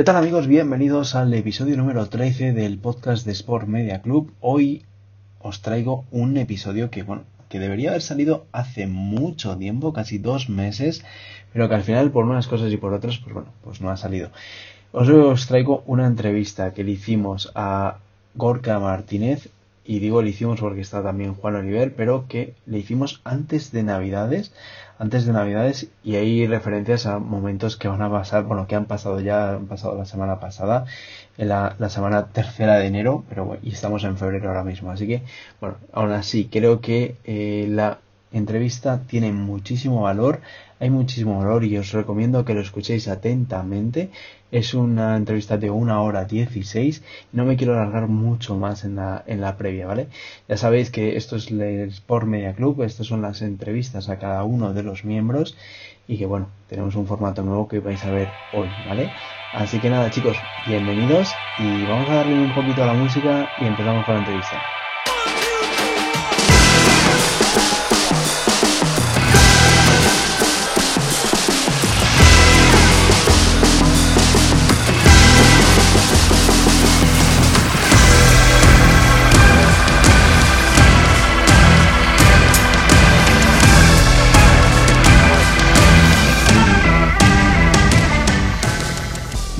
¿Qué tal amigos? Bienvenidos al episodio número 13 del podcast de Sport Media Club. Hoy os traigo un episodio que, bueno, que debería haber salido hace mucho tiempo, casi dos meses, pero que al final por unas cosas y por otras, pues bueno, pues no ha salido. Os, os traigo una entrevista que le hicimos a Gorka Martínez, y digo le hicimos porque está también Juan Oliver, pero que le hicimos antes de Navidades, antes de Navidades y hay referencias a momentos que van a pasar, bueno, que han pasado ya, han pasado la semana pasada, en la, semana tercera de enero, pero bueno, y estamos en febrero ahora mismo, así que, bueno, aún así, creo que eh, la entrevista tiene muchísimo valor, hay muchísimo valor y os recomiendo que lo escuchéis atentamente. Es una entrevista de una hora 16 y no me quiero alargar mucho más en la, en la previa, ¿vale? Ya sabéis que esto es el Sport Media Club, estas son las entrevistas a cada uno de los miembros y que bueno, tenemos un formato nuevo que vais a ver hoy, ¿vale? Así que nada chicos, bienvenidos y vamos a darle un poquito a la música y empezamos con la entrevista.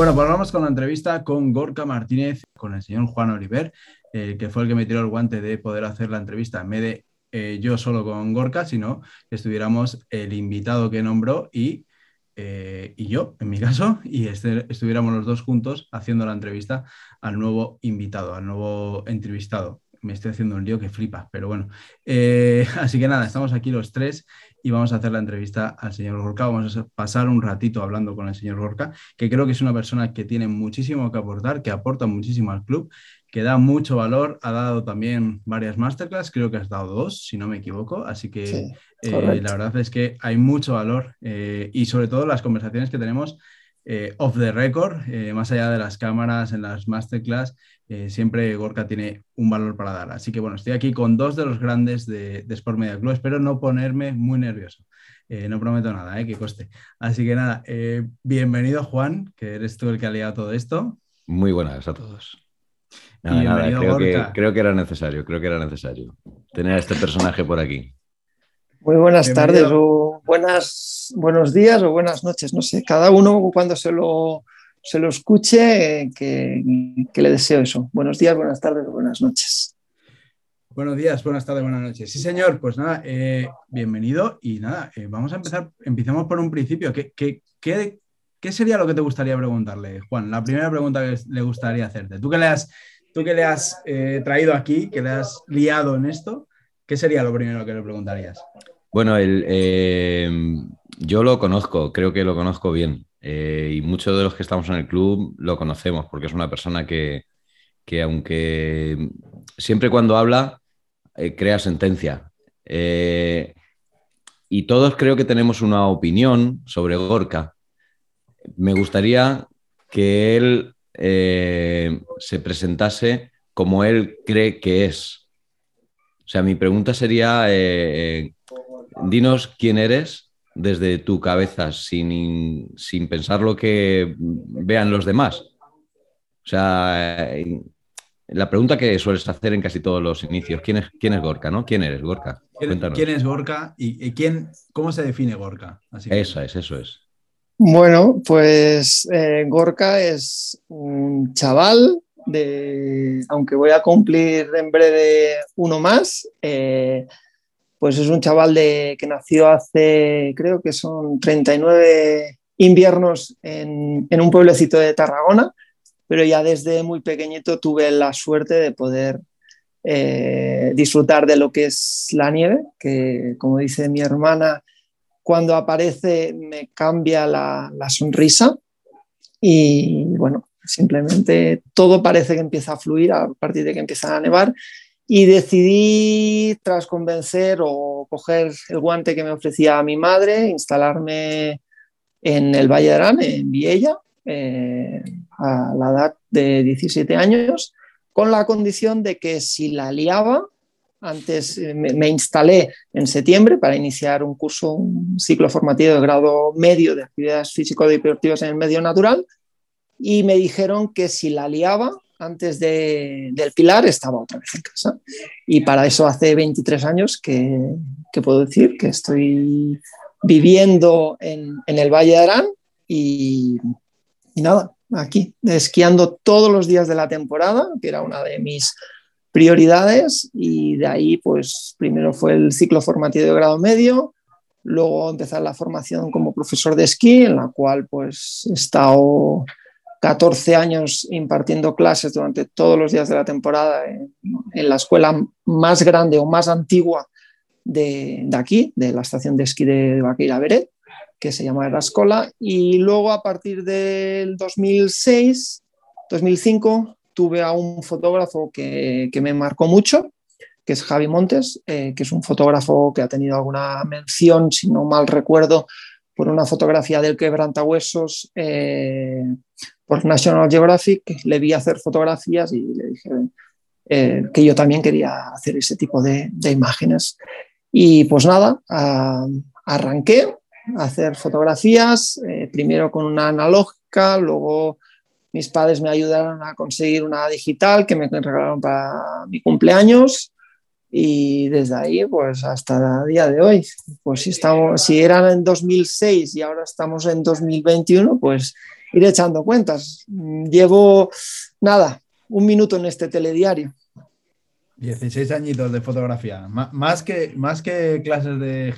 Bueno, pues vamos con la entrevista con Gorka Martínez, con el señor Juan Oliver, eh, que fue el que me tiró el guante de poder hacer la entrevista. En vez de eh, yo solo con Gorka, sino que estuviéramos el invitado que nombró y, eh, y yo, en mi caso, y este, estuviéramos los dos juntos haciendo la entrevista al nuevo invitado, al nuevo entrevistado me estoy haciendo un lío que flipa, pero bueno. así que nada, estamos aquí los tres y vamos a hacer la entrevista al señor Gorka. Vamos a pasar un ratito hablando con el señor Gorka, que creo que es una persona que tiene muchísimo que aportar, que aporta muchísimo al club, que da mucho valor. Ha dado también varias masterclass, creo que has dado dos, si no me equivoco. Así que eh, la verdad es que hay mucho valor eh, y sobre todo las conversaciones que tenemos eh, off the record, eh, más allá de las cámaras, en las masterclass, eh, siempre Gorka tiene un valor para dar. Así que bueno, estoy aquí con dos de los grandes de, Sport Media Club. Espero no ponerme muy nervioso. no prometo nada, que coste. Así que nada, bienvenido Juan, que eres tú el que ha liado todo esto. Muy buenas a todos. creo, que, creo que era necesario, creo que era necesario tener a este personaje por aquí. Muy buenas tardes o buenas, buenos días o buenas noches, no sé, cada uno cuando se lo, se lo escuche, que, le deseo eso. Buenos días, buenas tardes buenas noches. Buenos días, buenas tardes, buenas noches. Sí, señor, pues nada, eh, bienvenido y nada, eh, vamos a empezar, empecemos por un principio. ¿Qué, qué, sería lo que te gustaría preguntarle, Juan? La primera pregunta que le gustaría hacerte. Tú que le has, tú que le has eh, traído aquí, que le has liado en esto, ¿qué sería lo primero que le preguntarías? Bueno, eh, yo lo conozco, creo que lo conozco bien. Eh, y muchos de los que estamos en el club lo conocemos, porque es una persona que, aunque siempre cuando habla, eh, crea sentencia. y todos creo que tenemos una opinión sobre Gorka. Me gustaría que él se presentase como él cree que es. O sea, mi pregunta sería, dinos quién eres desde tu cabeza, sin, pensar lo que vean los demás. O sea, eh, la pregunta que sueles hacer en casi todos los inicios, ¿quién es, quién es Gorka? ¿no? ¿Quién eres, Gorka? ¿Quién, es Gorka y, quién, cómo se define Gorka? eso es, eso es. Bueno, pues eh, Gorka es un chaval de, aunque voy a cumplir en breve uno más, eh, pues es un chaval de, que nació hace, creo que son 39 inviernos en, un pueblecito de Tarragona, pero ya desde muy pequeñito tuve la suerte de poder eh, disfrutar de lo que es la nieve, que como dice mi hermana, cuando aparece me cambia la, la sonrisa y bueno, simplemente todo parece que empieza a fluir a partir de que empieza a nevar y decidí, tras convencer o coger el guante que me ofrecía mi madre, instalarme en el Valle de Arán, en Viella, eh, a la edad de 17 años, con la condición de que si la liaba, antes eh, me, instalé en septiembre para iniciar un curso, un ciclo formativo de grado medio de actividades físico-deportivas en el medio natural, y me dijeron que si la liaba antes del Pilar estaba otra vez en casa. Y para eso hace 23 años que, puedo decir que estoy viviendo en, el Valle de Arán y, y, nada, aquí, esquiando todos los días de la temporada, que era una de mis prioridades y de ahí pues primero fue el ciclo formativo de grado medio, luego empezar la formación como profesor de esquí, en la cual pues he estado 14 años impartiendo clases durante todos los días de la temporada en, la escuela más grande o más antigua de, aquí, de la estación de esquí de Vaqueira Beret, que se llama La Escola. Y luego a partir del 2006, 2005, tuve a un fotógrafo que, me marcó mucho, que es Javi Montes, eh, que es un fotógrafo que ha tenido alguna mención, si no mal recuerdo, por una fotografía del quebrantahuesos eh, por National Geographic. Le vi hacer fotografías y le dije eh, que yo también quería hacer ese tipo de, imágenes. Y pues nada, arranqué a hacer fotografías, eh, primero con una analógica, luego mis padres me ayudaron a conseguir una digital que me regalaron para mi cumpleaños y desde ahí pues hasta el día de hoy pues si estamos si eran en 2006 y ahora estamos en 2021 pues ir echando cuentas. Llevo nada un minuto en este telediario. 16 añitos de fotografía más que más que clases de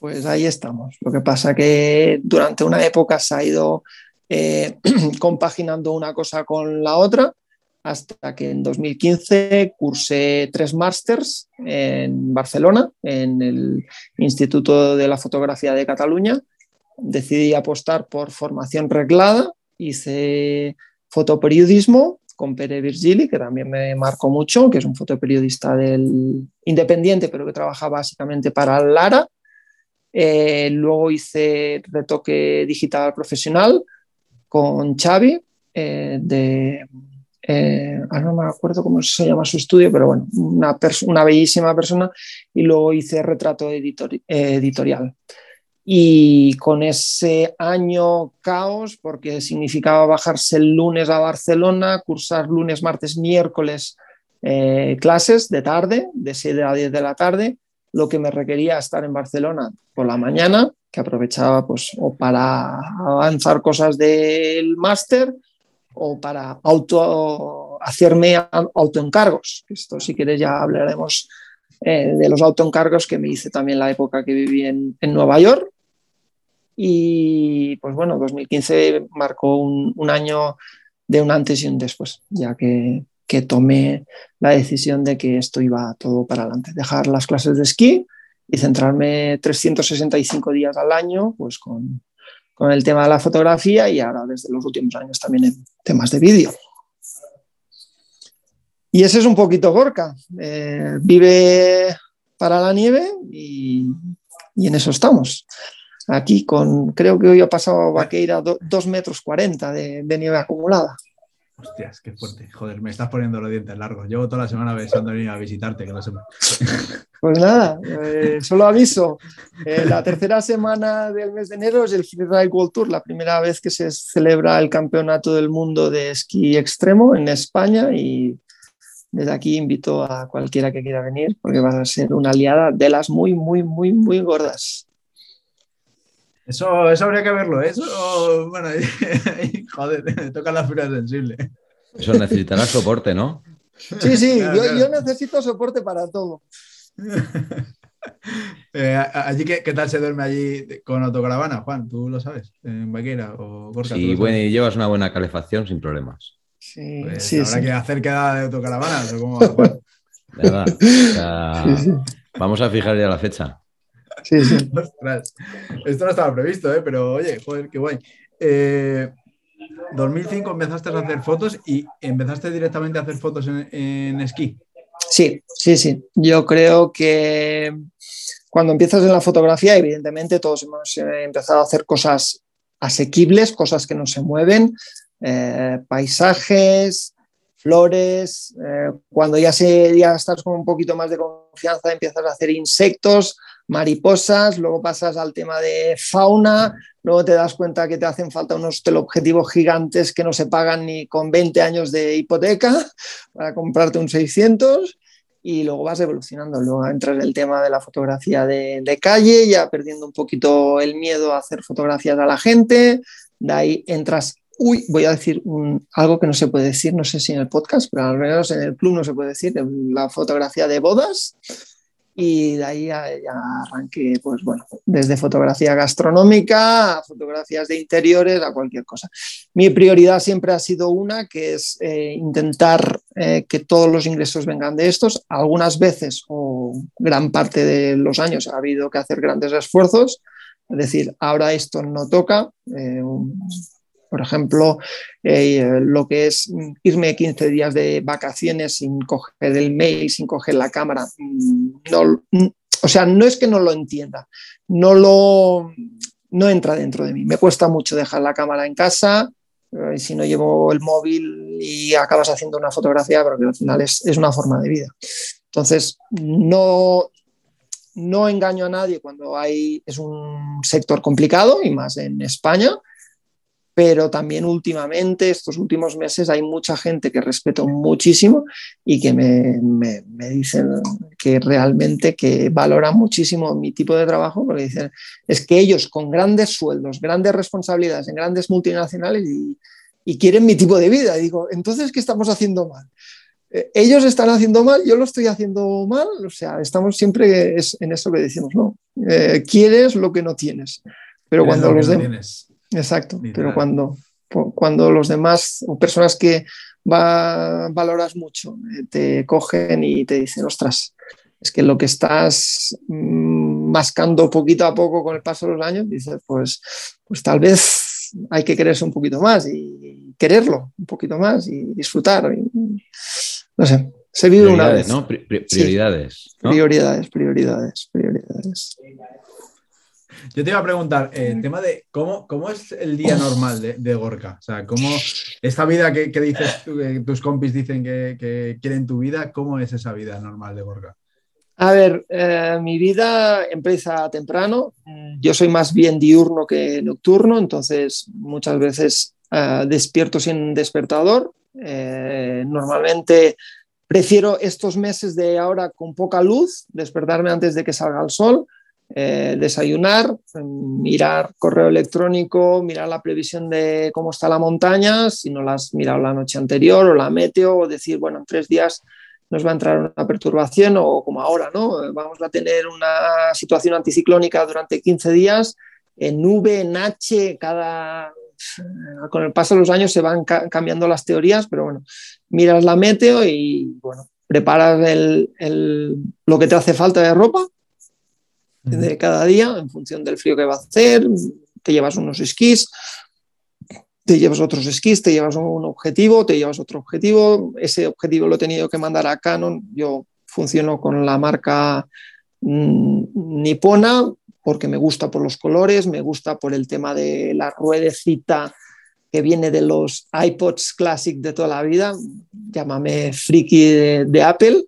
pues ahí estamos. Lo que pasa que durante una época se ha ido eh, compaginando una cosa con la otra hasta que en 2015 cursé tres másters en Barcelona, en el Instituto de la Fotografía de Cataluña. Decidí apostar por formación reglada, hice fotoperiodismo con Pere Virgili, que también me marcó mucho, que es un fotoperiodista del independiente, pero que trabaja básicamente para Lara. Eh, luego hice retoque digital profesional con Xavi eh, de eh, no me acuerdo cómo se llama su estudio, pero bueno, una, una bellísima persona y luego hice retrato editorial. Y con ese año caos, porque significaba bajarse el lunes a Barcelona, cursar lunes, martes, miércoles eh, clases de tarde, de 7 a 10 de la tarde, lo que me requería estar en Barcelona por la mañana, que aprovechaba pues o para avanzar cosas del máster o para auto, hacerme autoencargos. Esto si quieres ya hablaremos eh, de los autoencargos que me hice también la época que viví en, Nueva York. Y pues bueno, 2015 marcó un, año de un antes y un después, ya que, que tomé la decisión de que esto iba todo para adelante, dejar las clases de esquí y centrarme 365 días al año pues con, con el tema de la fotografía y ahora desde los últimos años también en temas de vídeo. Y ese es un poquito Gorka. Eh, vive para la nieve y, en eso estamos. Aquí con, creo que hoy ha pasado Vaqueira 2 metros 40 de nieve acumulada. Hostias, qué fuerte. Joder, me estás poniendo los dientes largos. Llevo toda la semana pensando en ir a visitarte, que no sé. Pues nada, eh, solo aviso. Eh, la tercera semana del mes de enero es el Freeride World Tour, la primera vez que se celebra el Campeonato del Mundo de Esquí Extremo en España y desde aquí invito a cualquiera que quiera venir porque va a ser una aliada de las muy, muy, muy, muy gordas. Eso, eso habría que verlo, ¿eh? eso, bueno, joder, me toca la fibra sensible. Eso necesitará soporte, ¿no? Sí, sí, yo, necesito soporte para todo. Eh, allí, ¿qué, ¿qué, tal se duerme allí con autocaravana, Juan? ¿Tú lo sabes? ¿En Vaquera o Gorka? Sí, bueno, y llevas una buena calefacción sin problemas. Sí, pues sí, habrá que hacer quedada de autocaravana. ¿cómo, ¿Verdad? vamos a fijar ya la fecha. Sí, sí. Esto no estaba previsto, ¿eh? pero oye, joder, qué guay. Eh, 2005 empezaste a hacer fotos y empezaste directamente a hacer fotos en, esquí. Sí, sí, sí. Yo creo que cuando empiezas en la fotografía, evidentemente todos hemos eh, empezado a hacer cosas asequibles, cosas que no se mueven, eh, paisajes, flores. Eh, cuando ya, se, ya estás con un poquito más de confianza, empiezas a hacer insectos, mariposas, luego pasas al tema de fauna, luego te das cuenta que te hacen falta unos teleobjetivos gigantes que no se pagan ni con 20 años de hipoteca para comprarte un 600 y luego vas evolucionando. Luego entras en el tema de la fotografía de, de, calle, ya perdiendo un poquito el miedo a hacer fotografías a la gente. De ahí entras, uy, voy a decir algo que no se puede decir, no sé si en el podcast, pero al menos en el club no se puede decir, la fotografía de bodas y de ahí ya, arranqué, pues bueno, desde fotografía gastronómica a fotografías de interiores a cualquier cosa. Mi prioridad siempre ha sido una, que es eh, intentar eh, que todos los ingresos vengan de estos. Algunas veces o gran parte de los años ha habido que hacer grandes esfuerzos, es decir, ahora esto no toca. Eh, por ejemplo, eh, lo que es irme 15 días de vacaciones sin coger el mail, sin coger la cámara. Mm, no, mm, o sea, no es que no lo entienda, no lo no entra dentro de mí. Me cuesta mucho dejar la cámara en casa, eh, si no llevo el móvil y acabas haciendo una fotografía, pero que al final es, es una forma de vida. Entonces, no, no engaño a nadie cuando hay, es un sector complicado y más en España, pero también últimamente, estos últimos meses, hay mucha gente que respeto muchísimo y que me, me, me, dicen que realmente que valoran muchísimo mi tipo de trabajo, porque dicen, es que ellos con grandes sueldos, grandes responsabilidades en grandes multinacionales y, y quieren mi tipo de vida. Y digo, entonces, ¿qué estamos haciendo mal? Eh, ellos están haciendo mal, yo lo estoy haciendo mal, o sea, estamos siempre en eso que decimos, ¿no? Eh, quieres lo que no tienes, pero cuando los demás... Exacto, pero cuando, cuando los demás o personas que va, valoras mucho eh, te cogen y te dicen, ostras, es que lo que estás mm, mascando poquito a poco con el paso de los años, dices, pues, pues tal vez hay que quererse un poquito más y quererlo un poquito más y disfrutar. no sé, se vive una vez. ¿no? prioridades. Prioridades, prioridades, prioridades. Yo te iba a preguntar, eh, el tema de cómo, cómo es el día normal de, Gorka. O sea, cómo esta vida que, dices, tus compis dicen que, quieren tu vida, ¿cómo es esa vida normal de Gorka? A ver, eh, mi vida empieza temprano. Yo soy más bien diurno que nocturno, entonces muchas veces eh, despierto sin despertador. normalmente prefiero estos meses de ahora con poca luz, despertarme antes de que salga el sol eh, desayunar, mirar correo electrónico, mirar la previsión de cómo está la montaña, si no la has mirado la noche anterior o la meteo, o decir, bueno, en tres días nos va a entrar una perturbación o como ahora, ¿no? Vamos a tener una situación anticiclónica durante 15 días en nube, en H, cada... Con el paso de los años se van cambiando las teorías, pero bueno, miras la meteo y bueno, preparas lo que te hace falta de ropa, de cada día en función del frío que va a hacer, te llevas unos esquís, te llevas otros esquís, te llevas un objetivo, te llevas otro objetivo, ese objetivo lo he tenido que mandar a Canon, yo funciono con la marca mm, nipona porque me gusta por los colores, me gusta por el tema de la ruedecita que viene de los iPods Classic de toda la vida, llámame friki de Apple,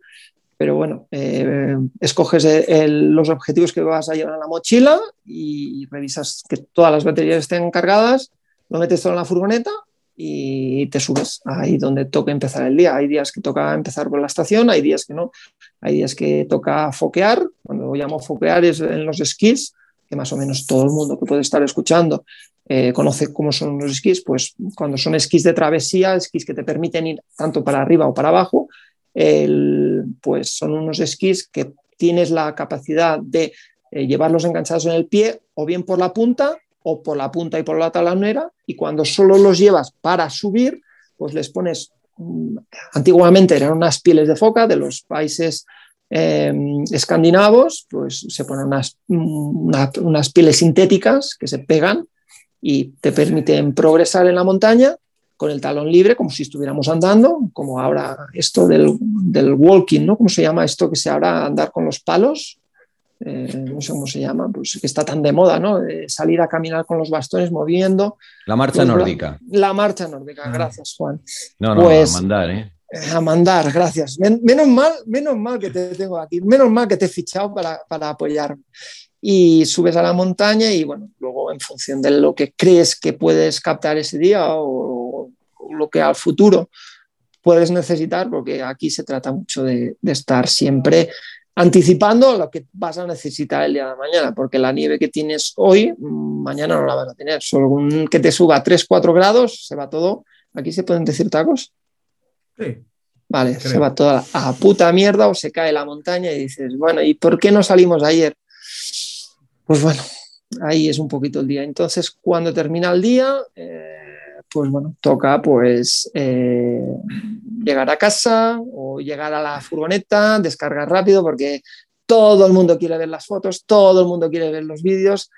pero bueno, eh, escoges los objetivos que vas a llevar en la mochila y revisas que todas las baterías estén cargadas, lo metes todo en la furgoneta y te subes ahí donde toca empezar el día. Hay días que toca empezar por la estación, hay días que no, hay días que toca foquear, cuando llamo foquear es en los esquís, que más o menos todo el mundo que puede estar escuchando eh, conoce cómo son los esquís, pues cuando son esquís de travesía, esquís que te permiten ir tanto para arriba o para abajo, pues son unos esquís que tienes la capacidad de eh, llevarlos enganchados en el pie o bien por la punta o por la punta y por la talonera y cuando solo los llevas para subir, pues les pones, mm, antiguamente eran unas pieles de foca de los países em, escandinavos, pues se ponen unas, mm, unas pieles sintéticas que se pegan y te permiten progresar en la montaña con el talón libre, como si estuviéramos andando, como ahora esto del, del walking, ¿no? ¿Cómo se llama esto que se ahora andar con los palos? Eh, no sé cómo se llama, pues que está tan de moda, ¿no? salir a caminar con los bastones moviendo. La marcha nórdica. La, marcha nórdica, ah. gracias, Juan. No, no, pues, mandar, ¿eh? A mandar, gracias. menos, mal, menos mal que te tengo aquí, menos mal que te he fichado para, para apoyarme. Y subes a la montaña y bueno, luego en función de lo que crees que puedes captar ese día o, lo que al futuro puedes necesitar, porque aquí se trata mucho de, de estar siempre anticipando lo que vas a necesitar el día de mañana, porque la nieve que tienes hoy, mañana no la vas a tener. Solo que te suba 3-4 grados, se va todo. ¿Aquí se pueden decir tacos? Sí. Vale, se va toda a puta mierda o se cae la montaña y dices, bueno, ¿y por qué no salimos ayer? Pues bueno, ahí es un poquito el día. Entonces, cuando termina el día, eh, pues bueno, toca pues eh, llegar a casa o llegar a la furgoneta, descargar rápido porque todo el mundo quiere ver las fotos, todo el mundo quiere ver los vídeos,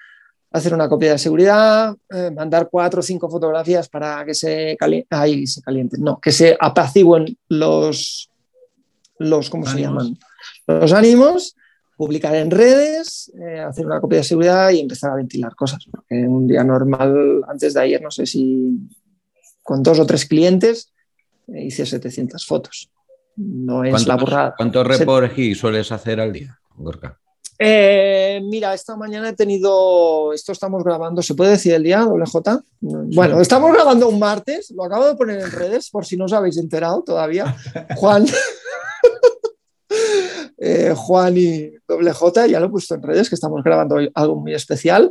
hacer una copia de seguridad, eh, mandar cuatro o cinco fotografías para que se, calienten, se calienten, no, que se apaciguen los, los ¿cómo se llaman? Los ánimos, publicar en redes, eh, hacer una copia de seguridad y empezar a ventilar cosas. Porque un día normal, antes de ayer, no sé si con dos o tres clientes, eh, hice 700 fotos. No es la burrada. ¿Cuántos reportes sueles hacer al día, Gorka? Eh, mira, esta mañana he tenido, esto estamos grabando, ¿se puede decir el día, WJ? Bueno, estamos grabando un martes, lo acabo de poner en redes por si no os habéis enterado todavía. Juan, eh, Juan y WJ, ya lo he puesto en redes, que estamos grabando algo muy especial.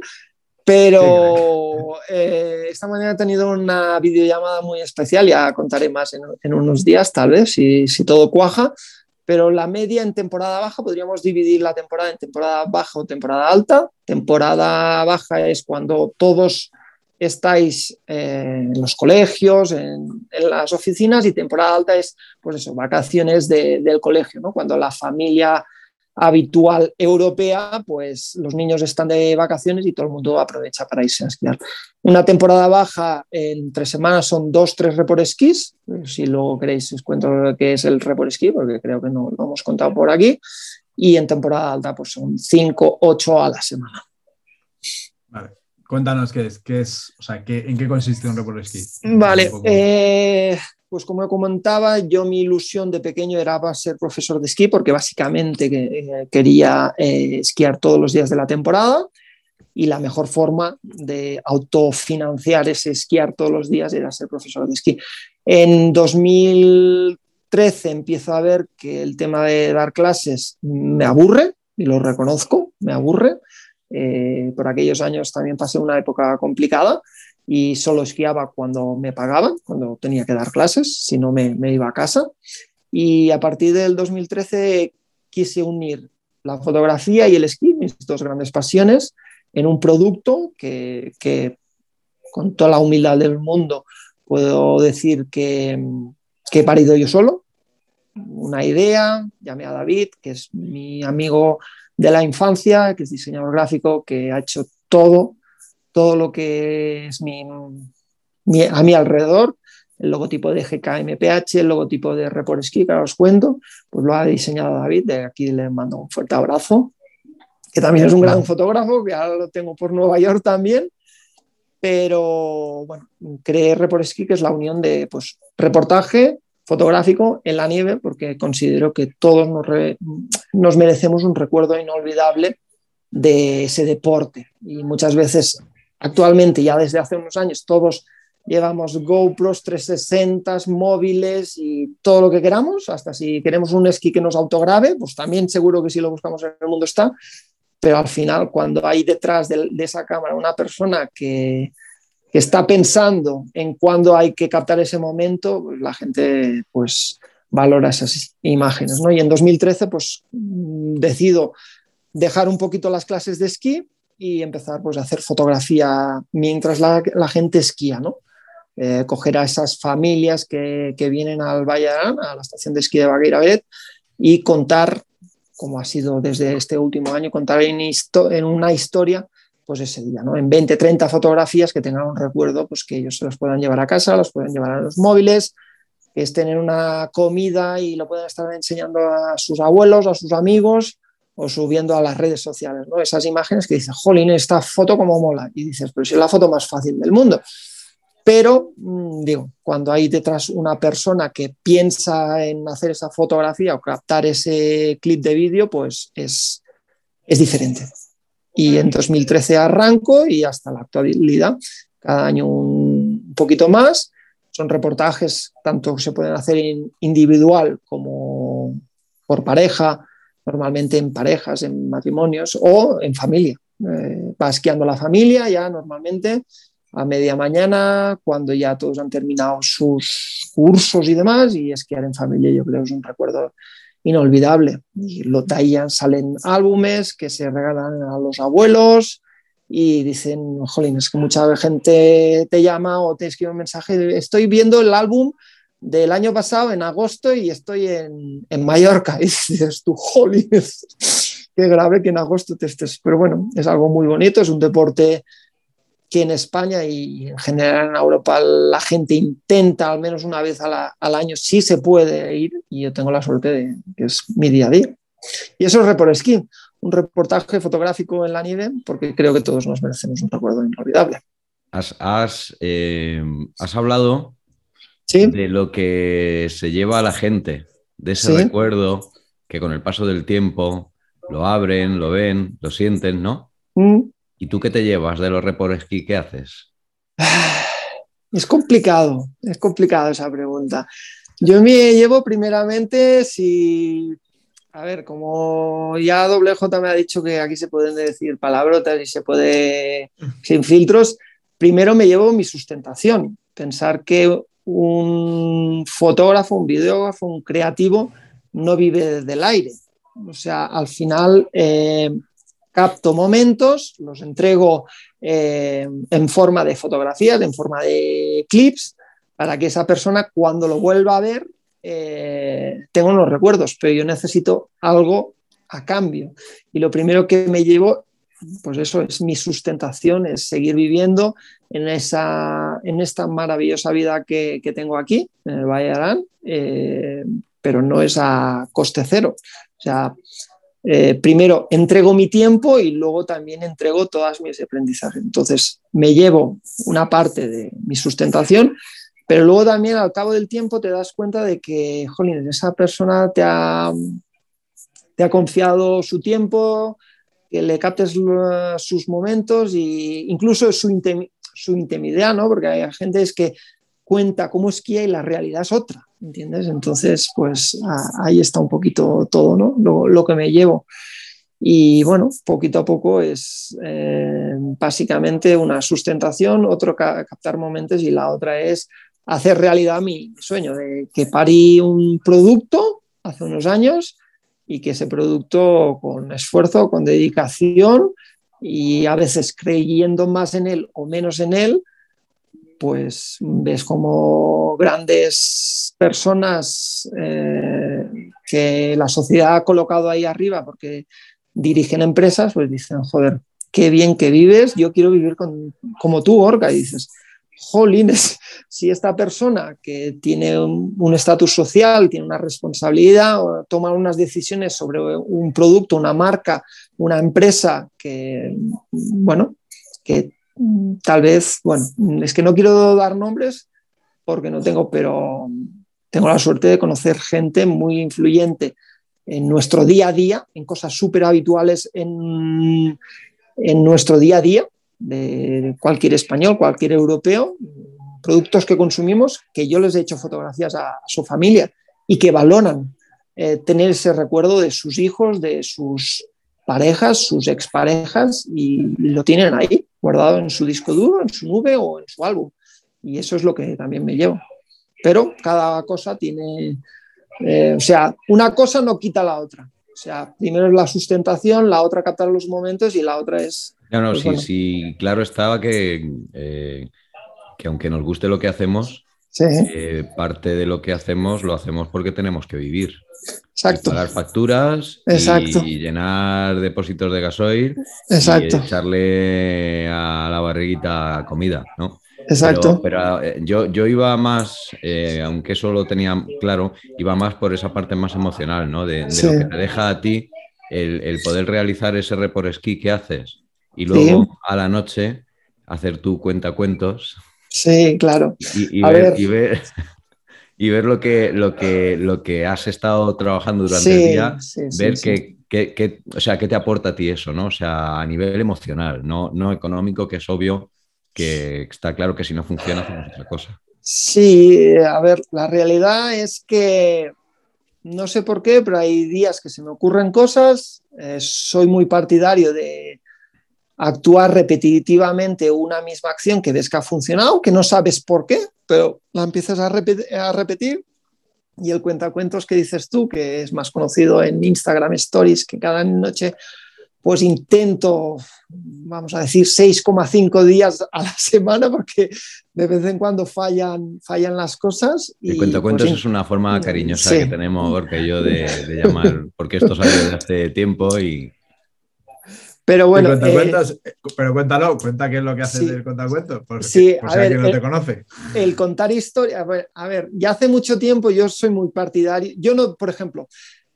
Pero eh, esta mañana he tenido una videollamada muy especial, ya contaré más en, unos días, tal vez, si, si, todo cuaja. Pero la media en temporada baja, podríamos dividir la temporada en temporada baja o temporada alta. Temporada baja es cuando todos estáis eh, en los colegios, en, las oficinas, y temporada alta es, pues eso, vacaciones del colegio, ¿no? Cuando la familia habitual europea, pues los niños están de vacaciones y todo el mundo aprovecha para irse a esquiar. Una temporada baja en tres semanas son dos, tres report esquís. Si luego queréis os cuento qué es el report esquí, porque creo que no lo hemos contado por aquí. Y en temporada alta pues son cinco, ocho a la semana. Vale. Cuéntanos qué es, qué es, o sea, qué, en qué consiste un report esquí. Vale, eh, pues como comentaba, yo mi ilusión de pequeño era ser profesor de esquí porque básicamente eh, quería eh, esquiar todos los días de la temporada y la mejor forma de autofinanciar ese esquiar todos los días era ser profesor de esquí. En 2013 empiezo a ver que el tema de dar clases me aburre y lo reconozco, me aburre. Eh, por aquellos años también pasé una época complicada y solo esquiaba cuando me pagaban, cuando tenía que dar clases, si no me, iba a casa. Y a partir del 2013 quise unir la fotografía y el esquí, mis dos grandes pasiones, en un producto que, con toda la humildad del mundo puedo decir que, que he parido yo solo. Una idea, llamé a David, que es mi amigo de la infancia, que es diseñador gráfico, que ha hecho todo todo lo que es mi, a mi alrededor, el logotipo de GKMPH, el logotipo de Report Ski, que ahora os cuento, pues lo ha diseñado David, de aquí le mando un fuerte abrazo, que también es un gran fotógrafo, que ahora lo tengo por Nueva York también, pero bueno, creé Report Ski, que es la unión de pues, reportaje fotográfico en la nieve, porque considero que todos nos, nos merecemos un recuerdo inolvidable de ese deporte. Y muchas veces Actualmente, ya desde hace unos años, todos llevamos GoPros 360, móviles y todo lo que queramos, hasta si queremos un esquí que nos autograve, pues también seguro que si lo buscamos en el mundo está, pero al final cuando hay detrás de, esa cámara una persona que, está pensando en cuándo hay que captar ese momento, pues la gente pues valora esas imágenes. ¿no? Y en 2013 pues decido dejar un poquito las clases de esquí y empezar pues, a hacer fotografía mientras la, gente esquía, ¿no? Eh, coger a esas familias que, vienen al Valle a la estación de esquí de Bagueira y contar, como ha sido desde este último año, contar en, en una historia pues ese día, ¿no? En 20, 30 fotografías que tengan un recuerdo, pues que ellos se los puedan llevar a casa, los pueden llevar a los móviles, que estén en una comida y lo puedan estar enseñando a sus abuelos, a sus amigos, o subiendo a las redes sociales, ¿no? Esas imágenes que dices, jolín, esta foto como mola. Y dices, pero si es la foto más fácil del mundo. Pero, mm, digo, cuando hay detrás una persona que piensa en hacer esa fotografía o captar ese clip de vídeo, pues es, es diferente. Y en 2013 arranco y hasta la actualidad, cada año un poquito más. Son reportajes, tanto se pueden hacer individual como por pareja, normalmente en parejas, en matrimonios o en familia. Eh, va esquiando la familia ya normalmente a media mañana, cuando ya todos han terminado sus cursos y demás, y esquiar en familia yo creo es un recuerdo inolvidable. Y lo tallan, salen álbumes que se regalan a los abuelos y dicen, jolín, es que mucha gente te llama o te escribe un mensaje, estoy viendo el álbum del año pasado en agosto y estoy en, en Mallorca. Y dices tú, qué grave que en agosto te estés. Pero bueno, es algo muy bonito, es un deporte que en España y en general en Europa la gente intenta al menos una vez al año, sí se puede ir y yo tengo la suerte de que es mi día a día. Y eso es Report Skin, un reportaje fotográfico en la nieve porque creo que todos nos merecemos un recuerdo inolvidable. Has, has, eh, hablado ¿Sí? de lo que se lleva a la gente, de ese Sí. recuerdo que con el paso del tiempo lo abren, lo ven, lo sienten, ¿no? Mm. ¿Y tú qué te llevas de los report esquí que haces? Es complicado, es complicado esa pregunta. Yo me llevo primeramente si, a ver, como ya doble J me ha dicho que aquí se pueden decir palabrotas y se puede sin filtros, primero me llevo mi sustentación. Pensar que un fotógrafo, un videógrafo, un creativo no vive del aire. O sea, al final eh, capto momentos, los entrego eh, en forma de fotografías, en forma de clips, para que esa persona cuando lo vuelva a ver eh, tenga unos recuerdos, pero yo necesito algo a cambio. Y lo primero que me llevo, pues eso es mi sustentación, es seguir viviendo en, esa, en esta maravillosa vida que, que tengo aquí, en el Valle de Arán, eh, pero no es a coste cero. O sea, eh, primero entrego mi tiempo y luego también entrego todas mis aprendizajes. Entonces, me llevo una parte de mi sustentación, pero luego también al cabo del tiempo te das cuenta de que, jolín, esa persona te ha, te ha confiado su tiempo, que le captes sus momentos e incluso su, su intimidad, ¿no? Porque hay gente es que cuenta cómo esquía y la realidad es otra, ¿entiendes? Entonces, pues ahí está un poquito todo, ¿no? Lo, lo que me llevo. Y bueno, poquito a poco es eh, básicamente una sustentación, otro ca- captar momentos y la otra es hacer realidad mi sueño de que parí un producto hace unos años y que ese producto con esfuerzo, con dedicación y a veces creyendo más en él o menos en él, pues ves como grandes personas eh, que la sociedad ha colocado ahí arriba porque dirigen empresas, pues dicen, joder, qué bien que vives, yo quiero vivir con, como tú, Orca, y dices, jolines, si esta persona que tiene un estatus social, tiene una responsabilidad, o toma unas decisiones sobre un producto, una marca, una empresa que, bueno, que tal vez, bueno, es que no quiero dar nombres porque no tengo, pero tengo la suerte de conocer gente muy influyente en nuestro día a día, en cosas súper habituales en, en nuestro día a día, de cualquier español, cualquier europeo, productos que consumimos, que yo les he hecho fotografías a, su familia y que valoran eh, tener ese recuerdo de sus hijos, de sus parejas, sus exparejas, y lo tienen ahí, guardado en su disco duro, en su nube o en su álbum. Y eso es lo que también me llevo. Pero cada cosa tiene, eh, o sea, una cosa no quita la otra. O sea, primero es la sustentación, la otra captar los momentos y la otra es... No, no, Pues sí, bueno. sí, claro estaba que, eh, que aunque nos guste lo que hacemos, Sí, eh, parte de lo que hacemos lo hacemos porque tenemos que vivir. exacto, Y pagar facturas Exacto. y llenar depósitos de gasoil exacto, y echarle a la barriguita comida, ¿no? exacto. Pero, pero, eh, yo, yo iba más, eh, aunque eso lo tenía claro, iba más por esa parte más emocional, ¿no? De, de Sí. lo que te deja a ti el, el poder realizar ese report esquí que haces y luego a la noche hacer tu cuenta cuentos Sí, claro. Y, ver, y, ver, lo que, lo, que, lo que has estado trabajando durante el día, ver qué, o sea, qué te aporta a ti eso, ¿no? O sea, a nivel emocional, no, no económico, que es obvio que está claro que si no funciona hacemos otra cosa. Sí, a ver, la realidad es que no sé por qué, pero hay días que se me ocurren cosas. Eh, soy muy partidario de actuar repetitivamente una misma acción que ves que ha funcionado, que no sabes por qué, pero la empiezas a, repetir. Y el cuentacuentos que dices tú, que es más conocido en Instagram Stories, que cada noche pues intento, vamos a decir, 6,5 días a la semana porque de vez en cuando fallan, fallan las cosas. Y, el cuentacuentos pues, es una forma cariñosa que tenemos, porque yo, de, de, llamar, porque esto salió desde hace tiempo y... Pero bueno. Eh, pero cuéntalo, cuenta qué es lo que hace el contacuentos, por, si alguien no te conoce. El contar historia, a ver, ya hace mucho tiempo yo soy muy partidario. Yo no, por ejemplo,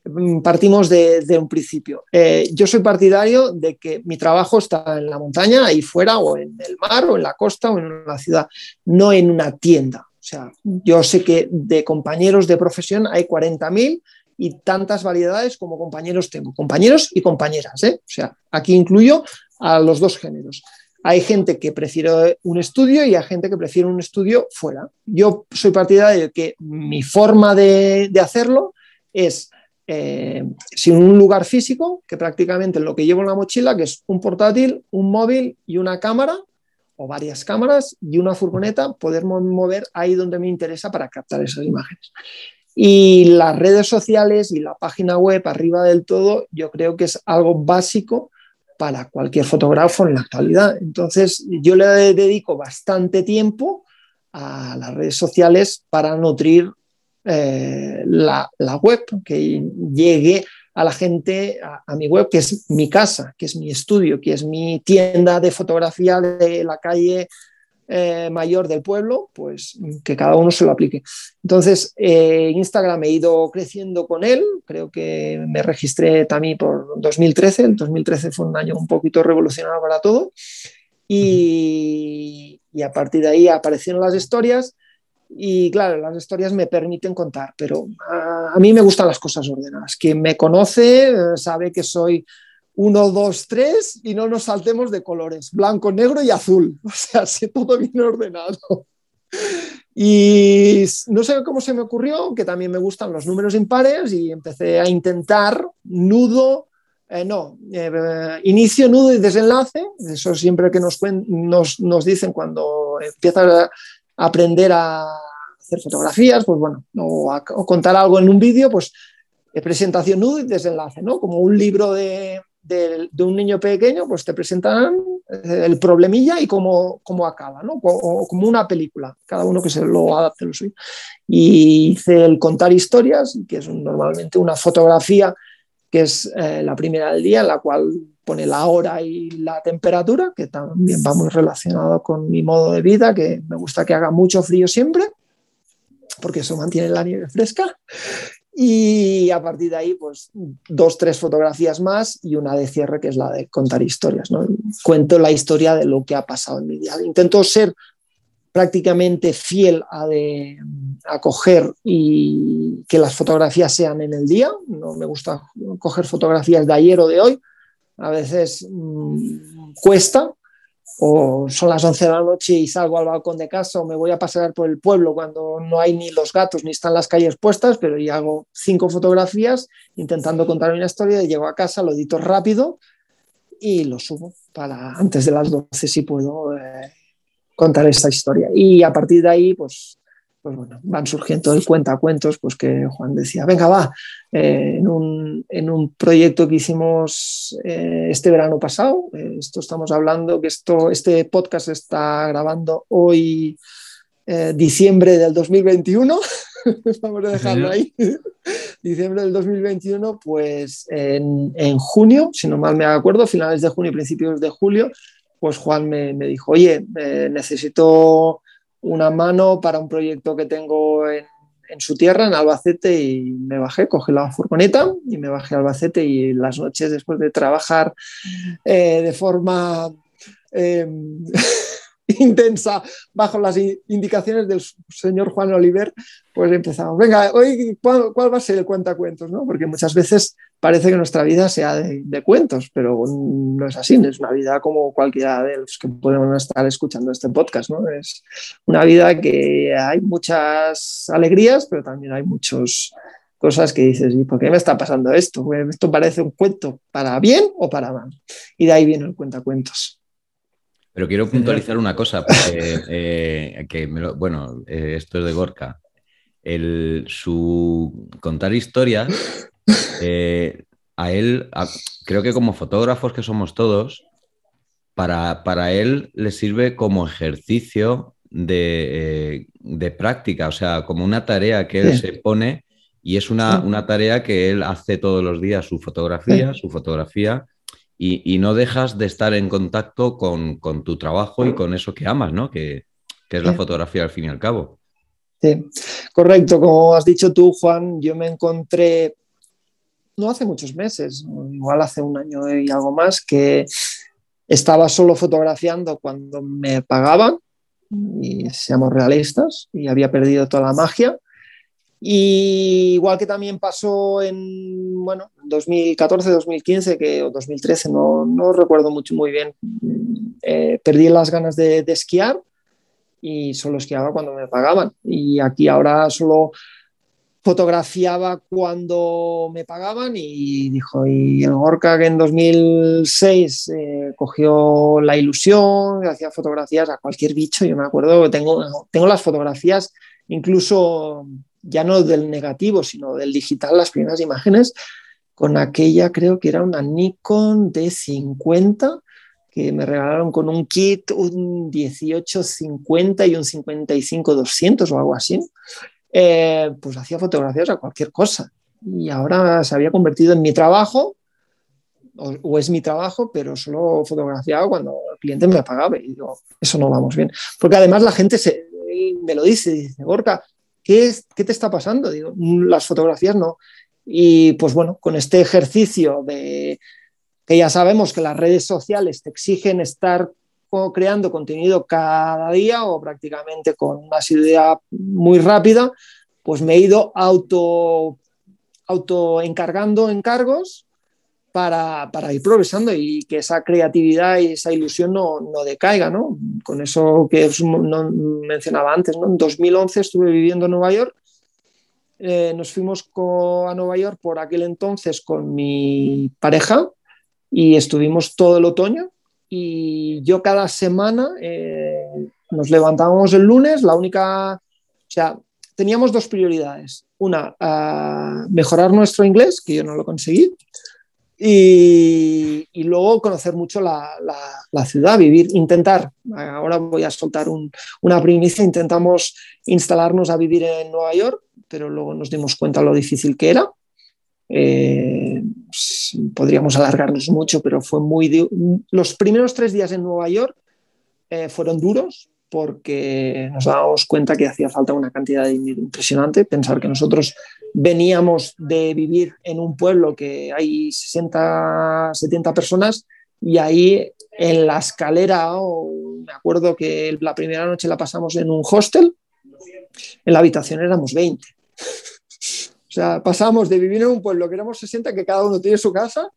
Mm, partimos de, un principio. Eh, yo soy partidario de que mi trabajo está en la montaña, ahí fuera, o en el mar, o en la costa, o en una ciudad, no en una tienda. O sea, yo sé que de compañeros de profesión hay 40.000 y tantas variedades como compañeros tengo, compañeros y compañeras. ¿eh? O sea, aquí incluyo a los dos géneros. Hay gente que prefiere un estudio y hay gente que prefiere un estudio fuera. Yo soy partidario de que mi forma de, hacerlo es eh, sin un lugar físico, que prácticamente lo que llevo en la mochila, que es un portátil, un móvil y una cámara, o varias cámaras y una furgoneta, poder mover ahí donde me interesa para captar esas imágenes. Y las redes sociales y la página web arriba del todo, yo creo que es algo básico para cualquier fotógrafo en la actualidad. Entonces, yo le dedico bastante tiempo a las redes sociales para nutrir eh, la, web, que llegue a la gente a, mi web, que es mi casa, que es mi estudio, que es mi tienda de fotografía de la calle eh, mayor del pueblo, pues que cada uno se lo aplique. Entonces, eh, Instagram he ido creciendo con él, creo que me registré también por 2013, el 2013 fue un año un poquito revolucionario para todo, y, a partir de ahí aparecieron las historias y claro, las historias me permiten contar, pero a, mí me gustan las cosas ordenadas. Quien me conoce eh, sabe que soy uno, dos, tres y no nos saltemos de colores, blanco, negro y azul. O sea, así todo bien ordenado. Y no sé cómo se me ocurrió, que también me gustan los números impares y empecé a intentar nudo, eh, no, eh, inicio, nudo y desenlace. Eso siempre que nos, nos, nos dicen cuando empiezas aprender a hacer fotografías, pues bueno, o, contar algo en un vídeo, pues de presentación nudo y desenlace, ¿no? Como un libro de, un niño pequeño, pues te presentan eh, el problemilla y cómo, cómo acaba, ¿no? O, como una película, cada uno que se lo adapte lo suyo. Y hice el contar historias, que es normalmente una fotografía que es eh, la primera del día, en la cual pone la hora y la temperatura, que también va muy relacionado con mi modo de vida, que me gusta que haga mucho frío siempre, porque eso mantiene la nieve fresca. Y a partir de ahí, pues dos, tres fotografías más y una de cierre, que es la de contar historias. ¿no? Cuento la historia de lo que ha pasado en mi día. Intento ser prácticamente fiel a, de, a coger y que las fotografías sean en el día. No me gusta coger fotografías de ayer o de hoy, a veces mm, cuesta, o son las 11 de la noche y salgo al balcón de casa o me voy a pasear por el pueblo cuando no hay ni los gatos ni están las calles puestas, pero ya hago cinco fotografías intentando contar una historia y llego a casa, lo edito rápido y lo subo para antes de las 12 si puedo eh, contar esta historia. Y a partir de ahí, pues pues bueno, van surgiendo el cuentacuentos, pues que Juan decía, venga, va, eh, en, un, proyecto que hicimos eh, este verano pasado, eh, esto estamos hablando, que esto, este podcast está grabando hoy, diciembre del 2021, vamos a dejarlo ahí, diciembre del 2021, pues en, en, junio, si no mal me acuerdo, finales de junio, principios de julio, pues Juan me, me dijo, oye, necesito una mano para un proyecto que tengo en, su tierra, en Albacete, y me bajé, cogí la furgoneta y me bajé a Albacete y las noches después de trabajar eh, de forma em, intensa bajo las indicaciones del señor Juan Oliver, pues empezamos. Venga, hoy, ¿cuál, va a ser el cuentacuentos? ¿no? Porque muchas veces parece que nuestra vida sea de, cuentos, pero no es así, es una vida como cualquiera de los que podemos estar escuchando este podcast. ¿no? Es una vida que hay muchas alegrías, pero también hay muchas cosas que dices, ¿y por qué me está pasando esto? Esto parece un cuento para bien o para mal. Y de ahí viene el cuentacuentos. Pero quiero puntualizar una cosa, porque, eh, que bueno, eh, esto es de Gorka. El, su contar historias, eh, a él, creo que como fotógrafos que somos todos, para, para él le sirve como ejercicio de, práctica, o sea, como una tarea que él se pone y es una, una, tarea que él hace todos los días, su fotografía, su fotografía, y, no dejas de estar en contacto con, tu trabajo y con eso que amas, ¿no? Que, es la fotografía al fin y al cabo. Sí, correcto. Como has dicho tú, Juan, yo me encontré, no hace muchos meses, igual hace un año y algo más, que estaba solo fotografiando cuando me pagaban, y seamos realistas, y había perdido toda la magia. Y igual que también pasó en, bueno, 2014, 2015 que, o 2013, no, no recuerdo mucho, muy bien, eh, perdí las ganas de, esquiar y solo esquiaba cuando me pagaban. Y aquí ahora solo fotografiaba cuando me pagaban y dijo, y el Gorka que en 2006 eh, cogió la ilusión, hacía fotografías a cualquier bicho, yo me acuerdo tengo, tengo las fotografías incluso ya no del negativo, sino del digital, las primeras imágenes, con aquella creo que era una Nikon D50 que me regalaron con un kit, un 1850 y un 55-200 o algo así. Eh, pues hacía fotografías a cualquier cosa. Y ahora se había convertido en mi trabajo, o, es mi trabajo, pero solo fotografiaba cuando el cliente me pagaba. Y digo, eso no vamos bien. Porque además la gente se, me lo dice, dice, Gorka, ¿qué, te está pasando? Digo, las fotografías no. Y pues bueno, con este ejercicio de que ya sabemos que las redes sociales te exigen estar creando contenido cada día o prácticamente con una idea muy rápida, pues me he ido auto, auto encargando encargos para, ir progresando y que esa creatividad y esa ilusión no, decaiga, ¿no? Con eso que no, mencionaba antes, ¿no? En 2011 estuve viviendo en Nueva York, eh, nos fuimos a Nueva York por aquel entonces con mi pareja y estuvimos todo el otoño y yo cada semana eh, nos levantábamos el lunes, la única, o sea, teníamos dos prioridades. Una, mejorar nuestro inglés, que yo no lo conseguí, y, luego conocer mucho la, ciudad, vivir, intentar, ahora voy a soltar una primicia, intentamos instalarnos a vivir en Nueva York, pero luego nos dimos cuenta lo difícil que era. Eh, podríamos alargarnos mucho, pero fue muy... Los primeros tres días en Nueva York eh, fueron duros, porque nos dábamos cuenta que hacía falta una cantidad de dinero impresionante. Pensar que nosotros veníamos de vivir en un pueblo que hay 60, 70 personas y ahí en la escalera, me acuerdo que la primera noche la pasamos en un hostel, en la habitación éramos 20. o sea, pasamos de vivir en un pueblo que éramos 60, que cada uno tiene su casa,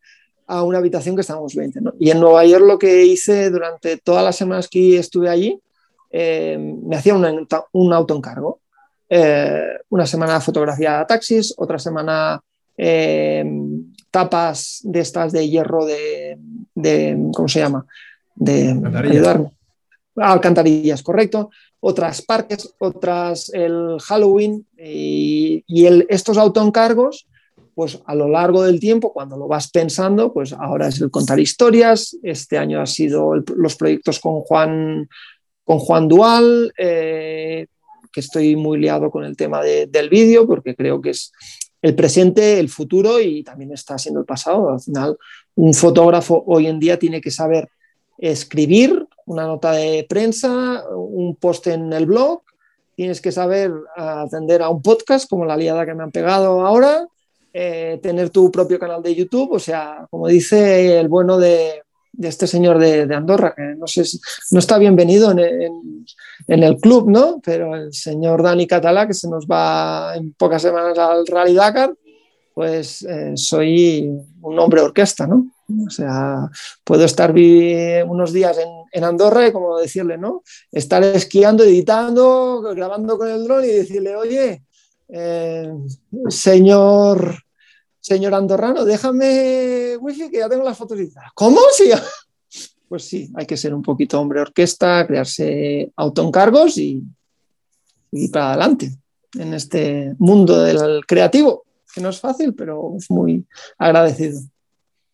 a una habitación que estábamos 20. Y en Nueva York lo que hice durante todas las semanas que estuve allí, eh, me hacía un, un autoencargo. Eh, una semana fotografía taxis, otra semana eh, tapas de estas de hierro de, ¿cómo se llama? De ayudarme. Alcantarillas, correcto. Otras parques, otras el Halloween y, estos autoencargos, pues a lo largo del tiempo, cuando lo vas pensando, pues ahora es el contar historias. Este año ha sido los proyectos con Juan con Juan Dual, eh, que estoy muy liado con el tema del vídeo, porque creo que es el presente, el futuro y también está siendo el pasado. Al final, un fotógrafo hoy en día tiene que saber escribir una nota de prensa, un post en el blog, tienes que saber atender a un podcast como la liada que me han pegado ahora, eh, tener tu propio canal de YouTube, o sea, como dice el bueno de, de este señor de, Andorra, que no sé no está bienvenido en, el club, ¿no? Pero el señor Dani Catalá, que se nos va en pocas semanas al Rally Dakar, pues eh, soy un hombre orquesta, ¿no? O sea, puedo estar unos días en, Andorra y como decirle, ¿no? Estar esquiando, editando, grabando con el dron y decirle, oye, eh, señor señor andorrano, déjame wifi que ya tengo las fotos ¿Cómo? Sí. Pues sí, hay que ser un poquito hombre orquesta, crearse autoencargos y, y para adelante en este mundo del creativo, que no es fácil, pero es muy agradecido.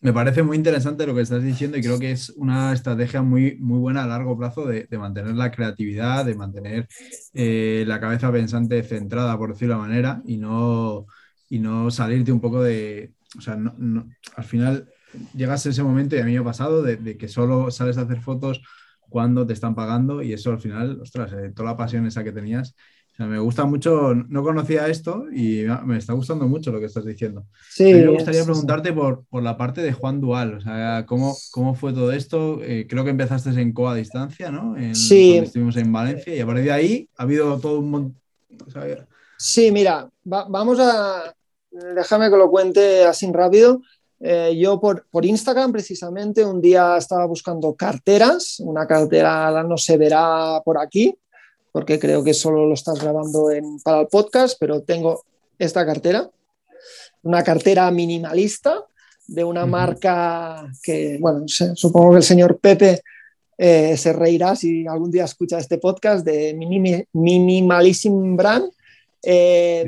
Me parece muy interesante lo que estás diciendo y creo que es una estrategia muy, muy buena a largo plazo de, mantener la creatividad, de mantener eh, la cabeza pensante centrada, por decirlo de manera, y no, y no salirte un poco de, o sea, no, al final llegas a ese momento, y a mí me ha pasado, de, que solo sales a hacer fotos cuando te están pagando y eso al final, ostras, eh, toda la pasión esa que tenías. O sea, me gusta mucho, no conocía esto y me está gustando mucho lo que estás diciendo. Sí, me gustaría preguntarte por, por, la parte de Juan Dual, o sea, ¿cómo, cómo fue todo esto? Eh, creo que empezaste en COA distancia, ¿no? sí. Estuvimos en Valencia y a partir de ahí ha habido todo un montón... Sí, mira, vamos a. Déjame que lo cuente así rápido. Eh, yo por, Instagram precisamente un día estaba buscando carteras, una cartera no se verá por aquí, porque creo que solo lo estás grabando para el podcast, pero tengo esta cartera, una cartera minimalista de una marca que, bueno, supongo que el señor Pepe eh, se reirá si algún día escucha este podcast de Minimalism Brand eh,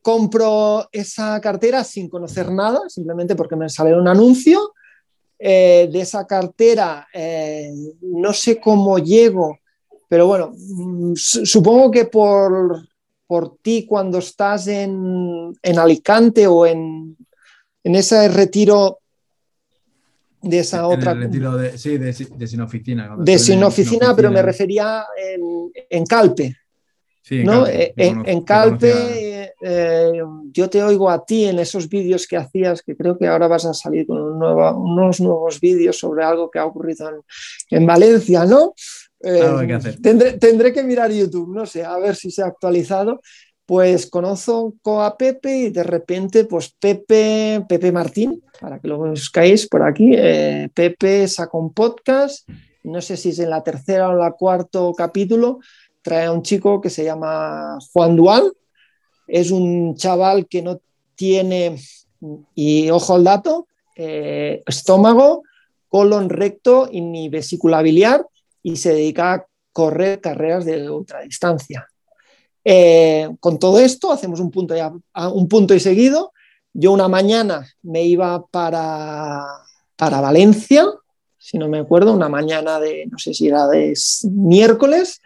compro esa cartera sin conocer nada, simplemente porque me sale un anuncio. Eh, de esa cartera eh, no sé cómo llego, pero bueno, mm, supongo que por, por ti cuando estás en, Alicante o en, ese retiro de esa otra. retiro de, sí, de, sin oficina. De sin oficina, pero me refería en, en Calpe. ¿No? Eh, en, Calpe, eh, yo te oigo a ti en esos vídeos que hacías, que creo que ahora vas a salir con unos nuevos vídeos sobre algo que ha ocurrido en, Valencia, ¿no? Eh, tendré, que mirar YouTube, no sé, a ver si se ha actualizado. Pues conozco a Pepe y de repente, pues Pepe, Pepe Martín, para que lo buscáis por aquí, Pepe sacó un podcast, no sé si es en la tercera o la cuarto capítulo, trae a un chico que se llama Juan Dual. Es un chaval que no tiene, y ojo al dato, eh, estómago, colon recto y ni vesícula biliar y se dedica a correr carreras de ultradistancia. Eh, con todo esto hacemos un punto, un punto y seguido. Yo una mañana me iba para, para Valencia, si no me acuerdo, una mañana de, no sé si era de miércoles,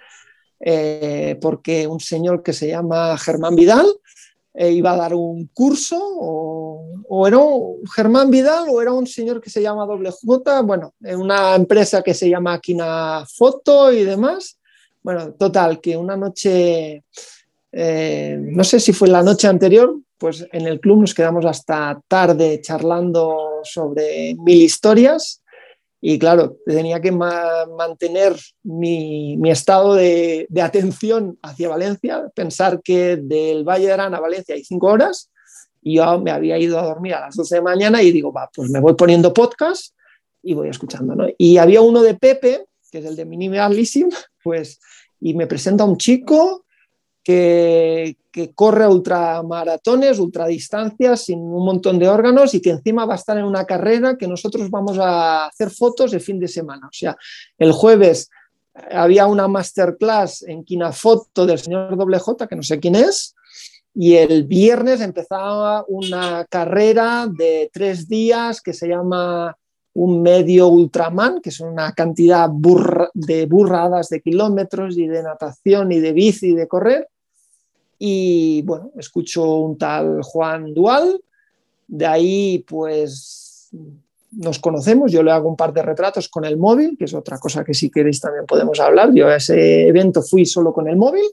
eh, porque un señor que se llama Germán Vidal eh, iba a dar un curso, o, era un, Germán Vidal o era un señor que se llama Doble J, bueno, en una empresa que se llama Aquina Foto y demás. Bueno, total, que una noche, eh, no sé si fue la noche anterior, pues en el club nos quedamos hasta tarde charlando sobre mil historias y claro, tenía que mantener mi, estado de, atención hacia Valencia, pensar que del Valle de Arana a Valencia hay cinco horas y yo me había ido a dormir a las 12 de mañana y digo, va, pues me voy poniendo podcast y voy escuchando, ¿no? Y había uno de Pepe, que es el de Minimalism, pues, y me presenta un chico que, corre ultramaratones, ultradistancias, sin un montón de órganos y que encima va a estar en una carrera que nosotros vamos a hacer fotos de fin de semana. O sea, el jueves había una masterclass en Kinafoto del señor J, que no sé quién es, y el viernes empezaba una carrera de tres días que se llama un medio Ultraman, que son una cantidad de burradas de kilómetros y de natación y de bici y de correr. Y bueno, escucho un tal Juan Dual, de ahí pues nos conocemos, yo le hago un par de retratos con el móvil, que es otra cosa que si queréis también podemos hablar. Yo a ese evento fui solo con el móvil.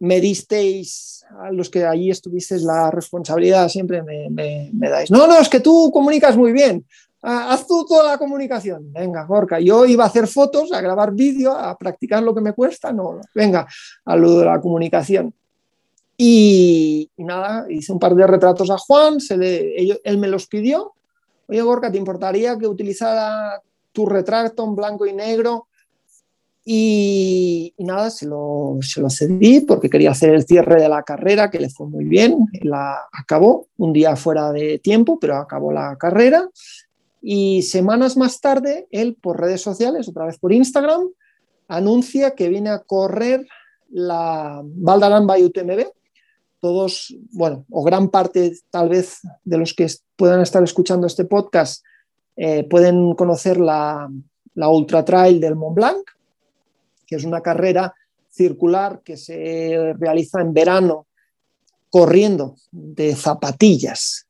Me disteis, a los que allí estuvisteis la responsabilidad, siempre me, me dais. No, no, es que tú comunicas muy bien. Ah, haz tú toda la comunicación. Venga, Gorka. Yo iba a hacer fotos, a grabar vídeo, a practicar lo que me cuesta. No, venga, a lo de la comunicación. Y, nada, hice un par de retratos a Juan, se él me los pidió. Oye, Gorka, ¿te importaría que utilizara tu retrato en blanco y negro? Y, nada, se lo, se lo, cedí porque quería hacer el cierre de la carrera, que le fue muy bien. La acabó un día fuera de tiempo, pero acabó la carrera. Y semanas más tarde, él por redes sociales, otra vez por Instagram, anuncia que viene a correr la Valdarán by UTMB. Todos, bueno, o gran parte tal vez de los que puedan estar escuchando este podcast eh, pueden conocer la Ultra Trail del Mont Blanc, que es una carrera circular que se realiza en verano corriendo de zapatillas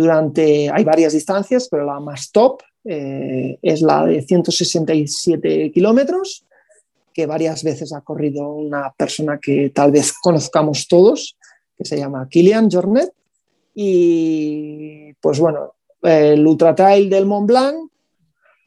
durante, hay varias distancias, pero la más top eh, es la de 167 kilómetros, que varias veces ha corrido una persona que tal vez conozcamos todos, que se llama Kilian Jornet. Y pues bueno, el Ultra Trail del Mont Blanc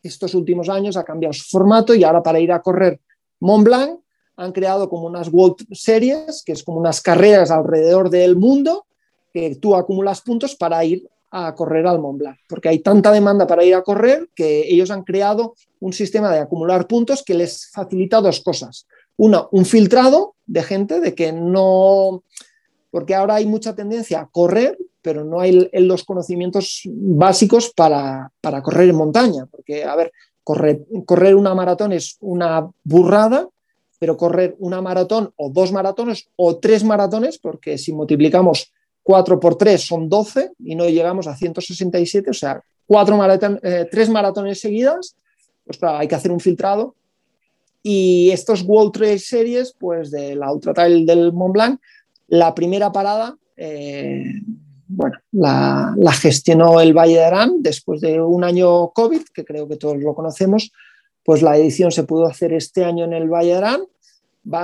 estos últimos años ha cambiado su formato y ahora para ir a correr Mont Blanc han creado como unas World Series, que es como unas carreras alrededor del mundo, que tú acumulas puntos para ir a correr al Mont Blanc, porque hay tanta demanda para ir a correr que ellos han creado un sistema de acumular puntos que les facilita dos cosas. Una, un filtrado de gente de que no, porque ahora hay mucha tendencia a correr, pero no hay los conocimientos básicos para, correr en montaña, porque, a ver, correr, correr una maratón es una burrada, pero correr una maratón o dos maratones o tres maratones, porque si multiplicamos 4 por 3 son 12 y no llegamos a 167, o sea, cuatro eh, tres maratones seguidas, pues claro, hay que hacer un filtrado. Y estos World Trail Series, pues de la Ultra Trail del Mont Blanc, la primera parada, eh, bueno, la, la, gestionó el Valle de Arán después de un año COVID, que creo que todos lo conocemos, pues la edición se pudo hacer este año en el Valle de Arán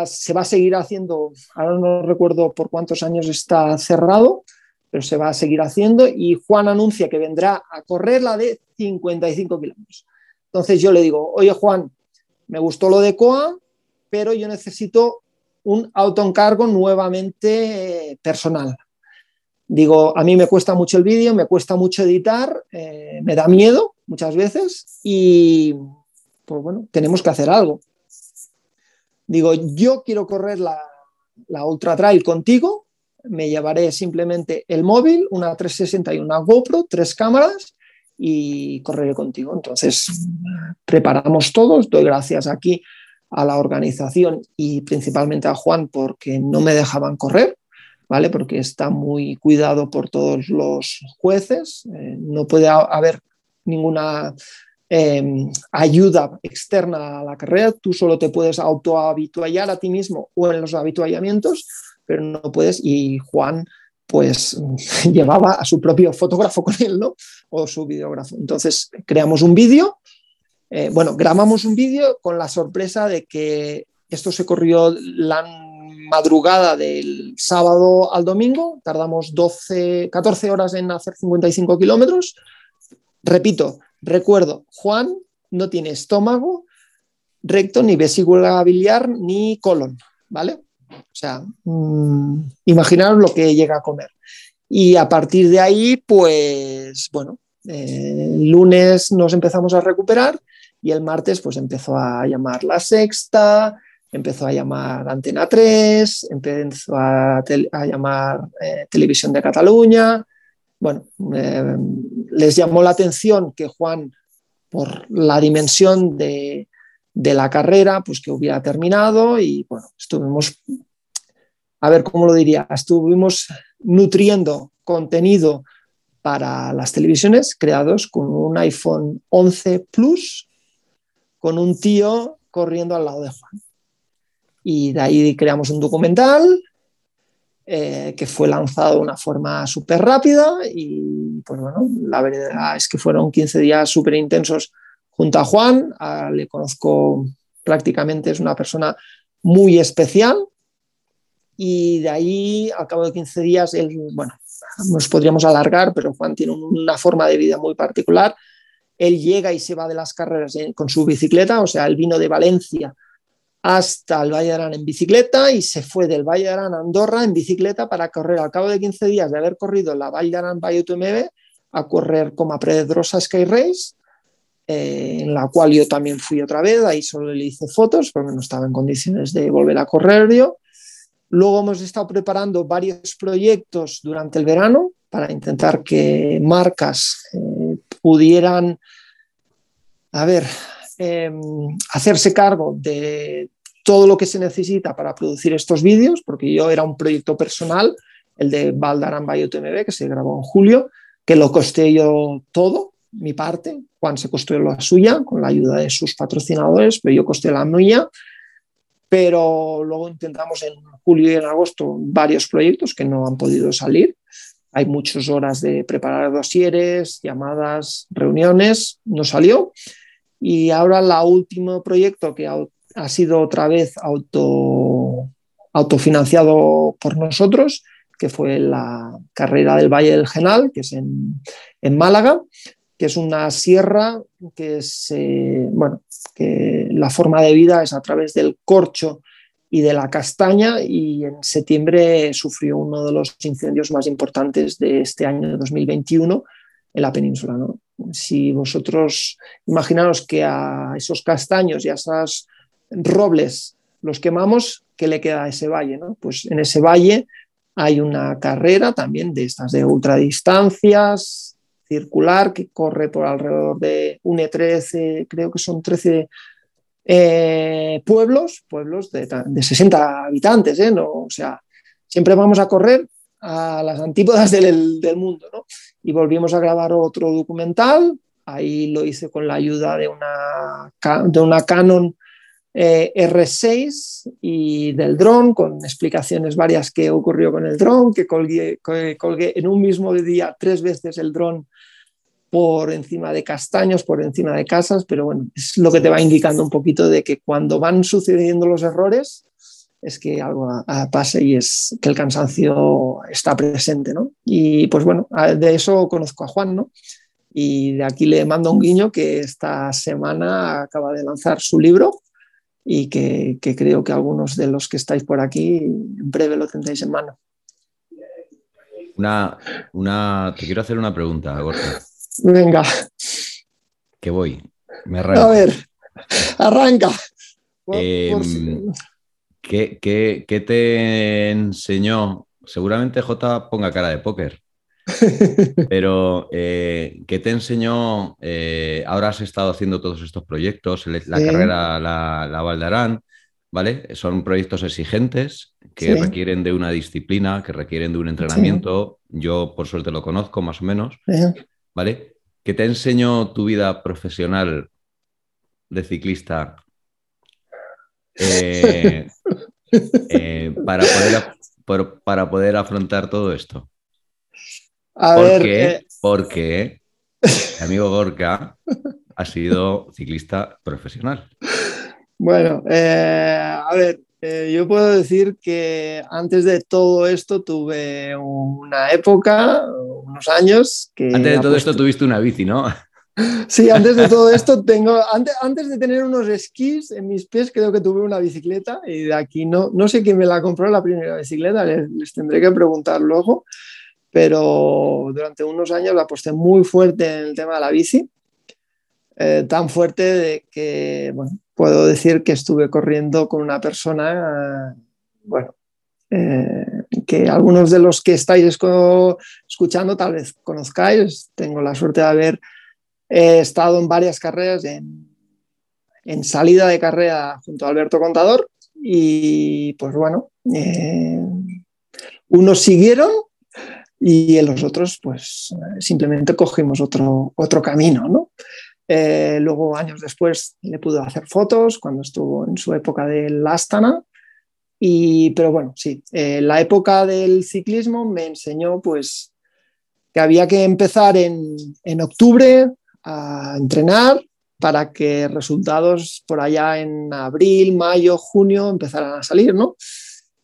se va a seguir haciendo, ahora no recuerdo por cuántos años está cerrado, pero se va a seguir haciendo y Juan anuncia que vendrá a correr la de 55 kilómetros. Entonces yo le digo, oye Juan, me gustó lo de COA, pero yo necesito un autoencargo nuevamente eh, personal. Digo, a mí me cuesta mucho el vídeo, me cuesta mucho editar, eh, me da miedo muchas veces y pues bueno, tenemos que hacer algo. Digo, yo quiero correr la, Ultra Trail contigo, me llevaré simplemente el móvil, una 360 y una GoPro, tres cámaras y correré contigo. Entonces, preparamos todos, doy gracias aquí a la organización y principalmente a Juan porque no me dejaban correr, ¿vale? Porque está muy cuidado por todos los jueces, eh, no puede haber ninguna Em, ayuda externa a la carrera, tú solo te puedes autohabituallar a ti mismo o en los habituallamientos, pero no puedes, y Juan pues llevaba a su propio fotógrafo con él, ¿no? O su videógrafo. Entonces creamos un vídeo, eh, bueno, grabamos un vídeo con la sorpresa de que esto se corrió la madrugada del sábado al domingo, tardamos 12, 14 horas en hacer 55 kilómetros. Repito, Recuerdo, Juan no tiene estómago recto, ni vesícula biliar, ni colon, ¿vale? O sea, mmm, imaginaros lo que llega a comer. Y a partir de ahí, pues, bueno, eh, lunes nos empezamos a recuperar y el martes, pues, empezó a llamar la sexta, empezó a llamar Antena 3, empezó a, llamar eh, Televisión de Cataluña, bueno, eh, les llamó la atención que Juan, por la dimensión de, la carrera, pues que hubiera terminado y bueno, estuvimos, a ver cómo lo diría, estuvimos nutriendo contenido para las televisiones creados con un iPhone 11 Plus, con un tío corriendo al lado de Juan. Y de ahí creamos un documental eh, que fue lanzado de una forma súper rápida y pues bueno, la verdad es que fueron 15 días súper intensos junto a Juan, le conozco prácticamente, es una persona muy especial. Y de ahí al cabo de 15 días, él, bueno, nos podríamos alargar, pero Juan tiene una forma de vida muy particular. Él llega y se va de las carreras con su bicicleta, o sea, él vino de Valencia hasta el Valle de Arán en bicicleta y se fue del Valle de Arán a Andorra en bicicleta para correr al cabo de 15 días de haber corrido la Valle de Arán Valle UTMB a correr como Predrosa Sky Race, eh, en la cual yo también fui otra vez, ahí solo le hice fotos porque no estaba en condiciones de volver a correr yo. Luego hemos estado preparando varios proyectos durante el verano para intentar que marcas eh, pudieran, a ver, em, hacerse cargo de todo lo que se necesita para producir estos vídeos, porque yo era un proyecto personal, el de Valdarán by UTMB, que se grabó en julio, que lo costé yo todo, mi parte, Juan se costó la suya con la ayuda de sus patrocinadores, pero yo costé la mía pero luego intentamos en julio y en agosto varios proyectos que no han podido salir. Hay muchas horas de preparar dosieres, llamadas, reuniones, no salió. Y ahora el último proyecto que ha, sido otra vez auto, autofinanciado por nosotros, que fue la carrera del Valle del Genal, que es en, Málaga, que es una sierra que es, bueno, que la forma de vida es a través del corcho y de la castaña y en septiembre sufrió uno de los incendios más importantes de este año 2021 en la península. ¿no? Si vosotros imaginaros que a esos castaños y a esos robles los quemamos, ¿qué le queda a ese valle? Pues en ese valle hay una carrera también de estas de ultradistancias, circular que corre por alrededor de une 13, creo que son 13 eh, pueblos, pueblos de, 60 habitantes, ¿eh? no, o sea, siempre vamos a correr a las antípodas del, mundo, ¿no? Y volvimos a grabar otro documental, ahí lo hice con la ayuda de una, de una Canon eh, R6 y del dron, con explicaciones varias que ocurrió con el dron, que colgué, colgué en un mismo día tres veces el dron por encima de castaños, por encima de casas, pero bueno, es lo que te va indicando un poquito de que cuando van sucediendo los errores es que algo pasa y es que el cansancio está presente, ¿no? Y pues bueno, de eso conozco a Juan, ¿no? Y de aquí le mando un guiño que esta semana acaba de lanzar su libro y que, creo que algunos de los que estáis por aquí en breve lo tendréis en mano. Una, una, te quiero hacer una pregunta, Gorka. Venga. Que voy. Me arranco. A ver, arranca. Em, ¿qué, te enseñó? Seguramente J ponga cara de póker. Pero, eh, ¿qué te enseñó? Eh, ahora has estado haciendo todos estos proyectos, la carrera, la, la Valdarán, ¿vale? Son proyectos exigentes que requieren de una disciplina, que requieren de un entrenamiento. Yo, por suerte, lo conozco más o menos. ¿vale? ¿Qué te enseñó tu vida profesional de ciclista eh, eh, para, poder, para poder afrontar todo esto? A ver, Porque mi amigo Gorka ha sido ciclista profesional. Bueno, eh, a ver, eh, yo puedo decir que antes de todo esto tuve una época, unos años que... Antes de todo esto tuviste una bici, ¿no? Sí, antes de todo esto tengo, antes, antes de tener unos esquís en mis pies creo que tuve una bicicleta y de aquí no, no sé quién me la compró la primera bicicleta, les, tendré que preguntar luego, pero durante unos años la aposté muy fuerte en el tema de la bici, eh, tan fuerte de que, bueno, puedo decir que estuve corriendo con una persona, bueno, eh, que algunos de los que estáis escuchando tal vez conozcáis. Tengo la suerte de haber eh, estado en varias carreras, en, salida de carrera junto a Alberto Contador y pues bueno, eh, unos siguieron y los otros pues simplemente cogimos otro, otro camino, ¿no? Eh, luego, años después, le pudo hacer fotos cuando estuvo en su época del Astana. Y, pero bueno, sí, eh, la época del ciclismo me enseñó pues que había que empezar en, en octubre entrenar para que resultados por allá en abril, mayo, junio empezaran a salir, ¿no?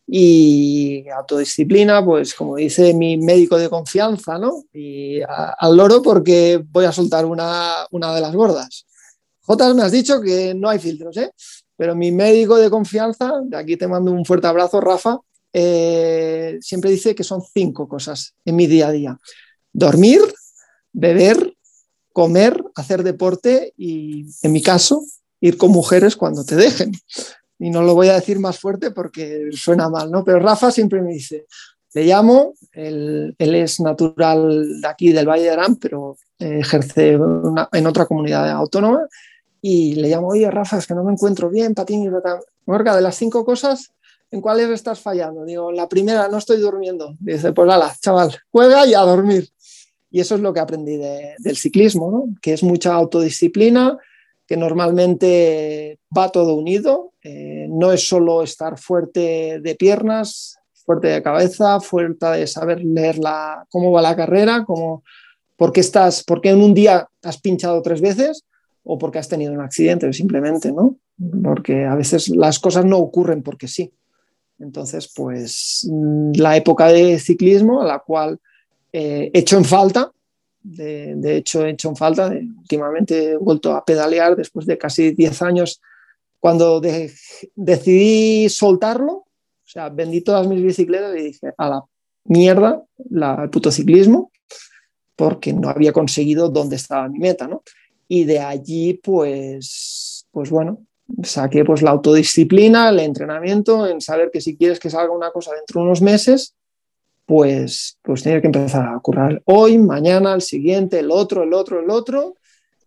y autodisciplina, pues como dice mi médico de confianza, ¿no? Y al loro porque voy a soltar una, una de las gordas. Jotas, me has dicho que no hay filtros, ¿eh? Pero mi médico de confianza, de aquí te mando un fuerte abrazo, Rafa, eh, siempre dice que son cinco cosas en mi día a día. Dormir, beber, comer, hacer deporte y, en mi caso, ir con mujeres cuando te dejen y no lo voy a decir más fuerte porque suena mal, ¿no? Pero Rafa siempre me dice, le llamo, él, es natural de aquí, del Valle de Arán, pero ejerce en otra comunidad autónoma y le llamo, oye Rafa, es que no me encuentro bien, patín y patín. Morga, de las cinco cosas, ¿en cuáles estás fallando? Digo, la primera, no estoy durmiendo. Dice, pues ala, chaval, juega y a dormir. Y eso es lo que aprendí del ciclismo, ¿no? que es mucha autodisciplina, que normalmente va todo unido. Eh, no es solo estar fuerte de piernas, fuerte de cabeza, fuerte de saber leer la, cómo va la carrera, cómo, por, qué estás, por qué en un día has pinchado tres veces o porque has tenido un accidente, simplemente, ¿no? Porque a veces las cosas no ocurren porque sí. Entonces, pues la época de ciclismo, a la cual eh, he hecho en falta, de, hecho, he hecho en falta. últimamente he vuelto a pedalear después de casi 10 años. Cuando decidí soltarlo, o sea, vendí todas mis bicicletas y dije, a la mierda la, el puto ciclismo, porque no había conseguido dónde estaba mi meta, ¿no? Y de allí, pues, pues bueno, saqué pues la autodisciplina, el entrenamiento, en saber que si quieres que salga una cosa dentro de unos meses, pues, pues que empezar a currar hoy, mañana, el siguiente, el otro, el otro, el otro,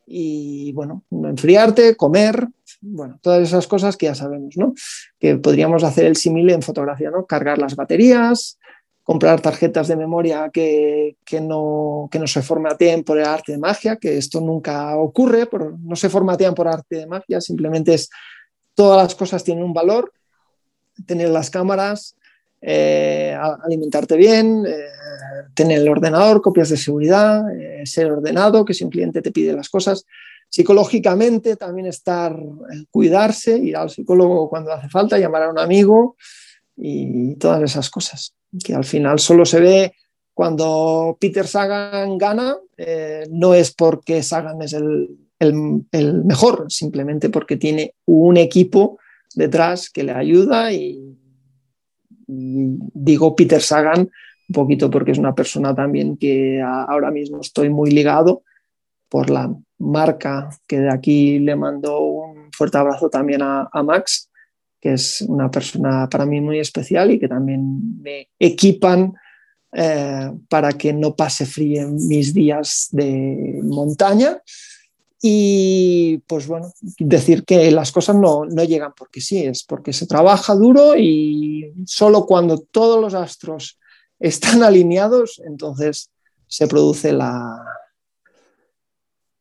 y bueno, enfriarte, comer, bueno, todas esas cosas que ya sabemos, ¿no? Que podríamos hacer el símil en fotografía, ¿no? Cargar las baterías, comprar tarjetas de memoria que, no, que no se formateen por el arte de magia, que esto nunca ocurre, pero no se formatean por arte de magia, simplemente es todas las cosas tienen un valor, tener las cámaras, eh, alimentarte bien, eh, tener el ordenador, copias de seguridad, eh, ser ordenado, que si un cliente te pide las cosas. Psicológicamente también estar, cuidarse, ir al psicólogo cuando hace falta, llamar a un amigo y todas esas cosas, que al final solo se ve cuando Peter Sagan gana, no es porque Sagan es el, el mejor, simplemente porque tiene un equipo detrás que le ayuda y, digo Peter Sagan un poquito porque es una persona también que ahora mismo estoy muy ligado por la marca que de aquí le mando un fuerte abrazo también a, Max, que es una persona para mí muy especial y que también me equipan eh, para que no pase frío en mis días de montaña y pues bueno, decir que las cosas no, no, llegan porque sí, es porque se trabaja duro y solo cuando todos los astros están alineados, entonces se produce la...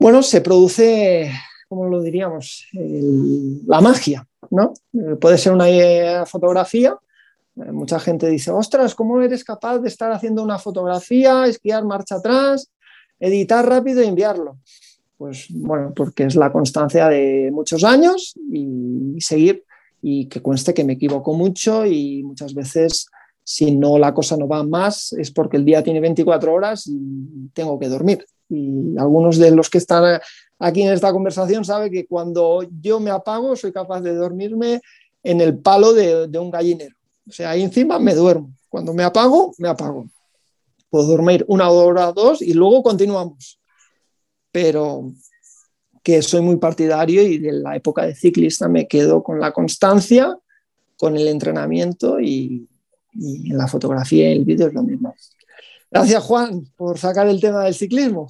Bueno, se produce, ¿cómo lo diríamos? la magia, ¿no? Eh, puede ser una fotografía. Eh, mucha gente dice, ostras, ¿cómo eres capaz de estar haciendo una fotografía, esquiar marcha atrás, editar rápido y enviarlo? Pues bueno, porque es la constancia de muchos años y seguir y que cueste que me equivoco mucho y muchas veces si no la cosa no va más es porque el día tiene 24 horas y tengo que dormir. Y algunos de los que están aquí en esta conversación saben que cuando yo me apago soy capaz de dormirme en el palo de, de un gallinero. O sea, ahí encima me duermo. Cuando me apago, me apago. Puedo dormir una hora o dos y luego continuamos pero que soy muy partidario y de la época de ciclista me quedo con la constancia, con el entrenamiento y, en la fotografía y el vídeo es lo mismo. Gracias Juan por sacar el tema del ciclismo.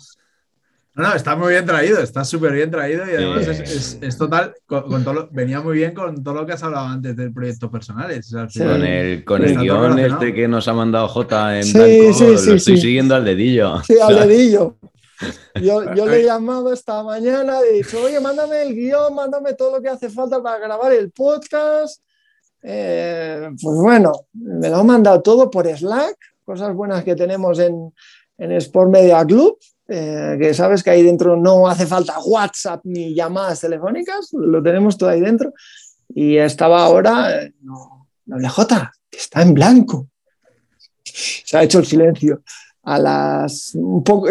No, está muy bien traído, está súper bien traído y además es, total, con, todo venía muy bien con todo lo que has hablado antes del proyecto personal. con el, con el guion este que nos ha mandado J en blanco, lo estoy siguiendo al dedillo. Sí, al dedillo. Yo, le he llamado esta mañana he dicho, oye, mándame el guion, mándame todo lo que hace falta para grabar el podcast. Eh, pues bueno, me lo han mandado todo por Slack, cosas buenas que tenemos en, en Sport Media Club, eh, que sabes que ahí dentro no hace falta WhatsApp ni llamadas telefónicas, lo tenemos todo ahí dentro. Y estaba ahora, eh, no, no J, que está en blanco. Se ha hecho el silencio. A las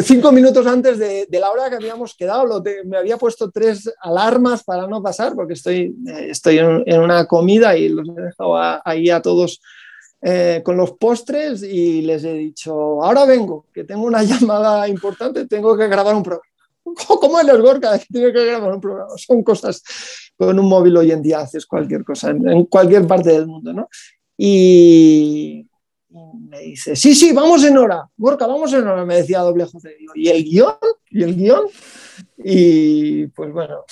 cinco minutos antes de, la hora que habíamos quedado, me había puesto tres alarmas para no pasar, porque estoy, eh, estoy en, una comida y los he dejado ahí a todos eh, con los postres y les he dicho, ahora vengo, que tengo una llamada importante, tengo que grabar un programa. ¿Cómo en el Gorka? Tiene que grabar un programa. Son cosas con un móvil hoy en día haces cualquier cosa en, cualquier parte del mundo, ¿no? Y me dice, sí, sí, vamos en hora, Gorka, vamos en hora, me decía doble José. ¿Y el guion? ¿Y el guion? Y pues bueno,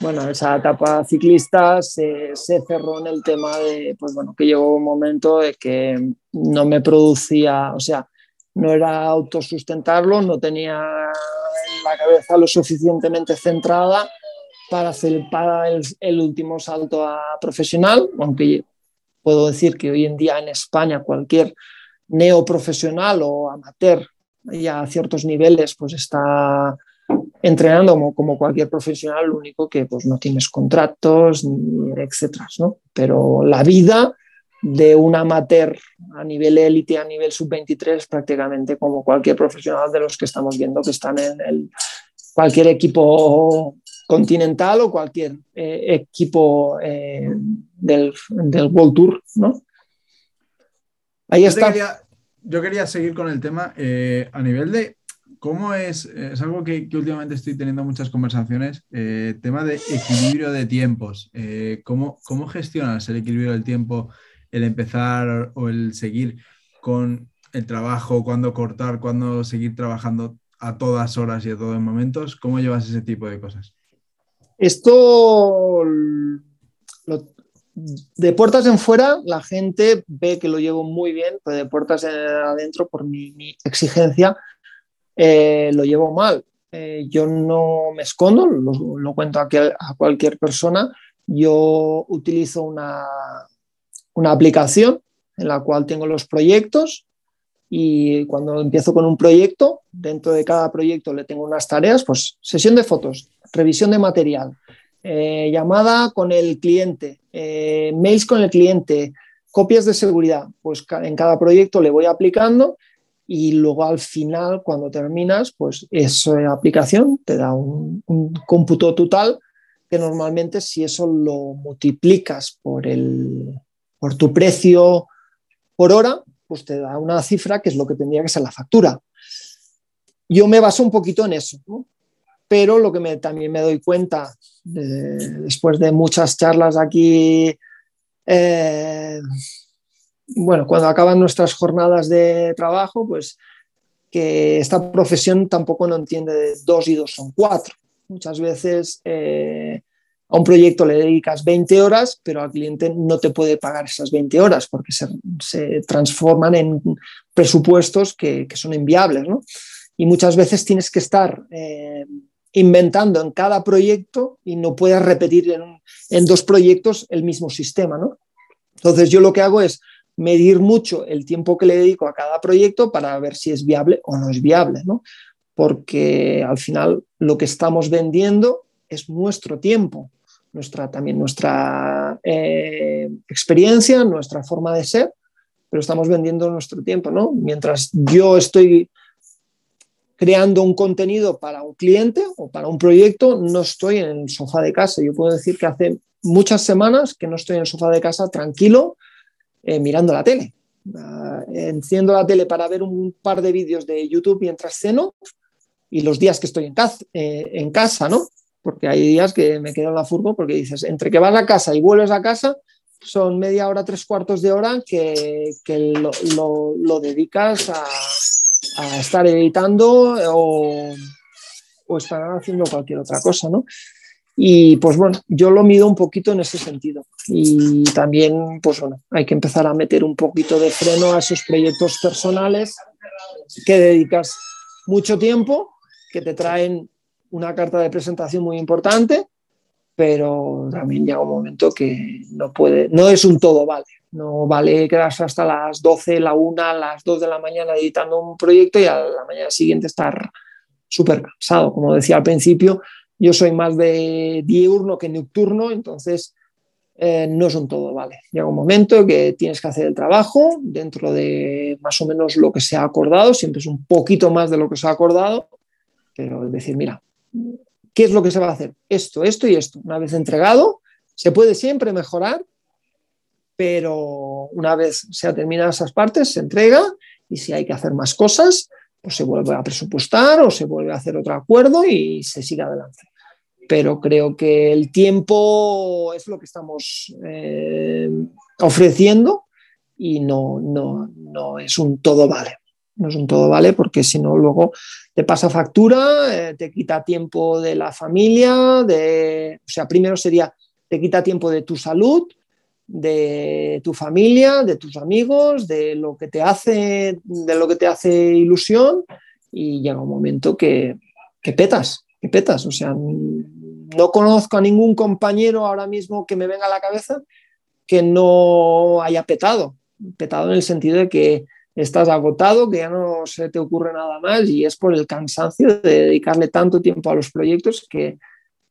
bueno, esa etapa ciclista se, se, cerró en el tema de, pues bueno, que llegó un momento de que no me producía, o sea, no era autosustentarlo, no tenía la cabeza lo suficientemente centrada para hacer para el, último salto a profesional, aunque puedo decir que hoy en día en España cualquier neoprofesional o amateur ya a ciertos niveles pues está entrenando como, cualquier profesional, lo único que pues no tienes contratos, ni etcétera. Pero la vida de un amateur a nivel élite, a nivel sub-23, prácticamente como cualquier profesional de los que estamos viendo que están en el, cualquier equipo continental o cualquier eh, equipo eh, del, del, World Tour, ¿no? Ahí está. Yo quería, seguir con el tema eh, a nivel de cómo es, es algo que, que últimamente estoy teniendo muchas conversaciones, tema de equilibrio de tiempos. ¿cómo, ¿Cómo gestionas el equilibrio del tiempo? el empezar o el seguir con el trabajo, cuándo cortar, cuándo seguir trabajando a todas horas y a todos momentos? ¿Cómo llevas ese tipo de cosas? Esto, de puertas en fuera, la gente ve que lo llevo muy bien, pero de puertas adentro, por mi, exigencia, eh, lo llevo mal. Eh, yo no me escondo, lo, cuento a, a cualquier persona. Yo utilizo una, una aplicación en la cual tengo los proyectos y cuando empiezo con un proyecto, dentro de cada proyecto le tengo unas tareas, pues sesión de fotos, revisión de material, eh, llamada con el cliente, eh, mails con el cliente, copias de seguridad, pues en cada proyecto le voy aplicando y luego al final, cuando terminas, pues esa aplicación te da un, cómputo total que normalmente si eso lo multiplicas por el, por tu precio por hora, pues te da una cifra que es lo que tendría que ser la factura. Yo me baso un poquito en eso, pero lo que también me doy cuenta después de muchas charlas aquí, eh, bueno, cuando acaban nuestras jornadas de trabajo, pues que esta profesión tampoco no entiende de dos y dos son cuatro. Muchas veces eh, a un proyecto le dedicas 20 horas, pero al cliente no te puede pagar esas 20 horas porque se, transforman en presupuestos que, son inviables. Y muchas veces tienes que estar eh, inventando en cada proyecto y no puedes repetir en, dos proyectos el mismo sistema. Entonces yo lo que hago es medir mucho el tiempo que le dedico a cada proyecto para ver si es viable o no es viable. Porque al final lo que estamos vendiendo es nuestro tiempo, nuestra, también nuestra eh, experiencia, nuestra forma de ser, pero estamos vendiendo nuestro tiempo, ¿no? Mientras yo estoy creando un contenido para un cliente o para un proyecto, no estoy en el sofá de casa. Yo puedo decir que hace muchas semanas que no estoy en el sofá de casa tranquilo eh, mirando la tele. Uh, enciendo la tele para ver un par de vídeos de YouTube mientras ceno y los días que estoy en casa, eh, en casa ¿no? porque hay días que me quedo en la furgo porque dices, entre que vas a casa y vuelves a casa, son media hora, tres cuartos de hora que, lo, dedicas a, estar editando o, estar haciendo cualquier otra cosa, ¿no? Y pues bueno, yo lo mido un poquito en ese sentido. Y también, pues bueno, hay que empezar a meter un poquito de freno a esos proyectos personales que dedicas mucho tiempo, que te traen una carta de presentación muy importante, pero también llega un momento que no puede, no es un todo vale. No vale quedarse hasta las 12, la 1, las 2 de la mañana editando un proyecto y a la mañana siguiente estar súper cansado. Como decía al principio, yo soy más de diurno que nocturno, entonces eh, no es un todo, ¿vale? Llega un momento que tienes que hacer el trabajo dentro de más o menos lo que se ha acordado, siempre es un poquito más de lo que se ha acordado, pero es decir, mira, ¿qué es lo que se va a hacer? Esto, esto y esto. Una vez entregado, se puede siempre mejorar, pero una vez se ha terminado esas partes, se entrega y si hay que hacer más cosas, pues se vuelve a presupuestar o se vuelve a hacer otro acuerdo y se sigue adelante. Pero creo que el tiempo es lo que estamos eh, ofreciendo y no, no, no es un todo vale. No es un todo vale porque si no luego te pasa factura, eh, te quita tiempo de la familia, de, o sea, primero sería, te quita tiempo de tu salud, de tu familia, de tus amigos, de lo que te hace, de lo que te hace ilusión y llega un momento que, que petas, que petas. O sea, no conozco a ningún compañero ahora mismo que me venga a la cabeza que no haya petado. Petado en el sentido de que estás agotado, que ya no se te ocurre nada más y es por el cansancio de dedicarle tanto tiempo a los proyectos que,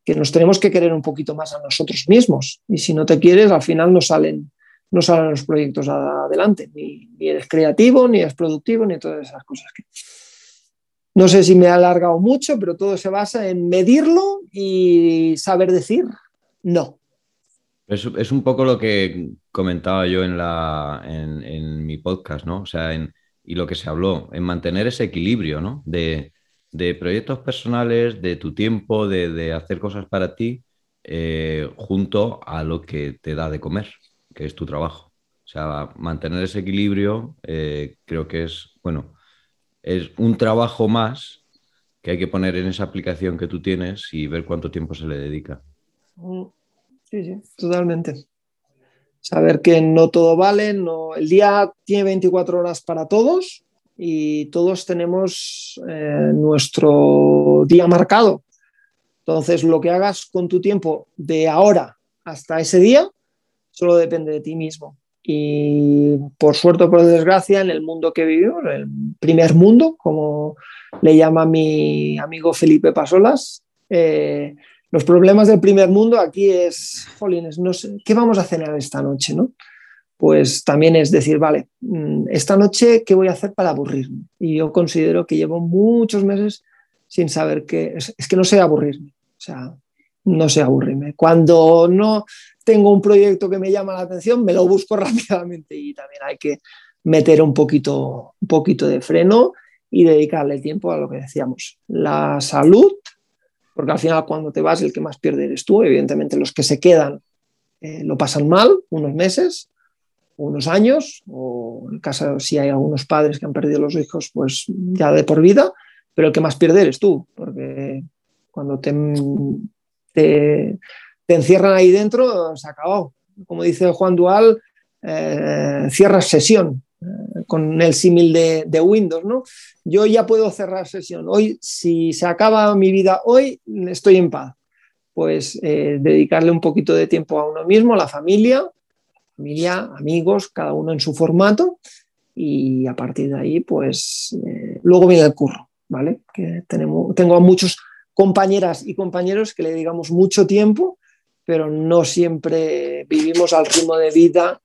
que nos tenemos que querer un poquito más a nosotros mismos. Y si no te quieres, al final no salen, no salen los proyectos adelante. Ni, eres creativo, ni eres productivo, ni todas esas cosas. Que... No sé si me he alargado mucho, pero todo se basa en medirlo y saber decir no. Es, es un poco lo que comentaba yo en, la, en mi podcast, ¿no? O sea, en, y lo que se habló, en mantener ese equilibrio, ¿no? De, de proyectos personales, de tu tiempo, de, hacer cosas para ti, eh, junto a lo que te da de comer, que es tu trabajo. O sea, mantener ese equilibrio eh, creo que es, bueno, es un trabajo más que hay que poner en esa aplicación que tú tienes y ver cuánto tiempo se le dedica. Mm, sí, sí, totalmente. Saber que no todo vale, no, el día tiene 24 horas para todos y todos tenemos eh, nuestro día marcado. Entonces, lo que hagas con tu tiempo de ahora hasta ese día solo depende de ti mismo. Y por suerte o por desgracia, en el mundo que vivimos, el primer mundo, como le llama mi amigo Felipe Pasolas, eh, los problemas del primer mundo aquí es, jolines, no sé, ¿qué vamos a cenar esta noche? ¿no? Pues también es decir, vale, mm, esta noche, ¿qué voy a hacer para aburrirme? Y yo considero que llevo muchos meses sin saber qué, es, que no sé aburrirme, o sea, no sé aburrirme. Cuando no tengo un proyecto que me llama la atención, me lo busco rápidamente y también hay que meter un poquito, un poquito de freno y dedicarle tiempo a lo que decíamos, la salud, porque al final cuando te vas el que más pierde eres tú, evidentemente los que se quedan eh, lo pasan mal unos meses, unos años, o en caso si hay algunos padres que han perdido los hijos, pues ya de por vida, pero el que más pierde eres tú, porque cuando te, te, encierran ahí dentro, se acabó. Como dice Juan Dual, eh, cierras sesión, eh, con el símil de, Windows, ¿no? Yo ya puedo cerrar sesión. Hoy, si se acaba mi vida hoy, estoy en paz. Pues eh, dedicarle un poquito de tiempo a uno mismo, a la familia, familia, amigos, cada uno en su formato y a partir de ahí, pues eh, luego viene el curro, ¿vale? Tengo a muchos compañeras y compañeros que le digamos mucho tiempo, pero no siempre vivimos al ritmo de vida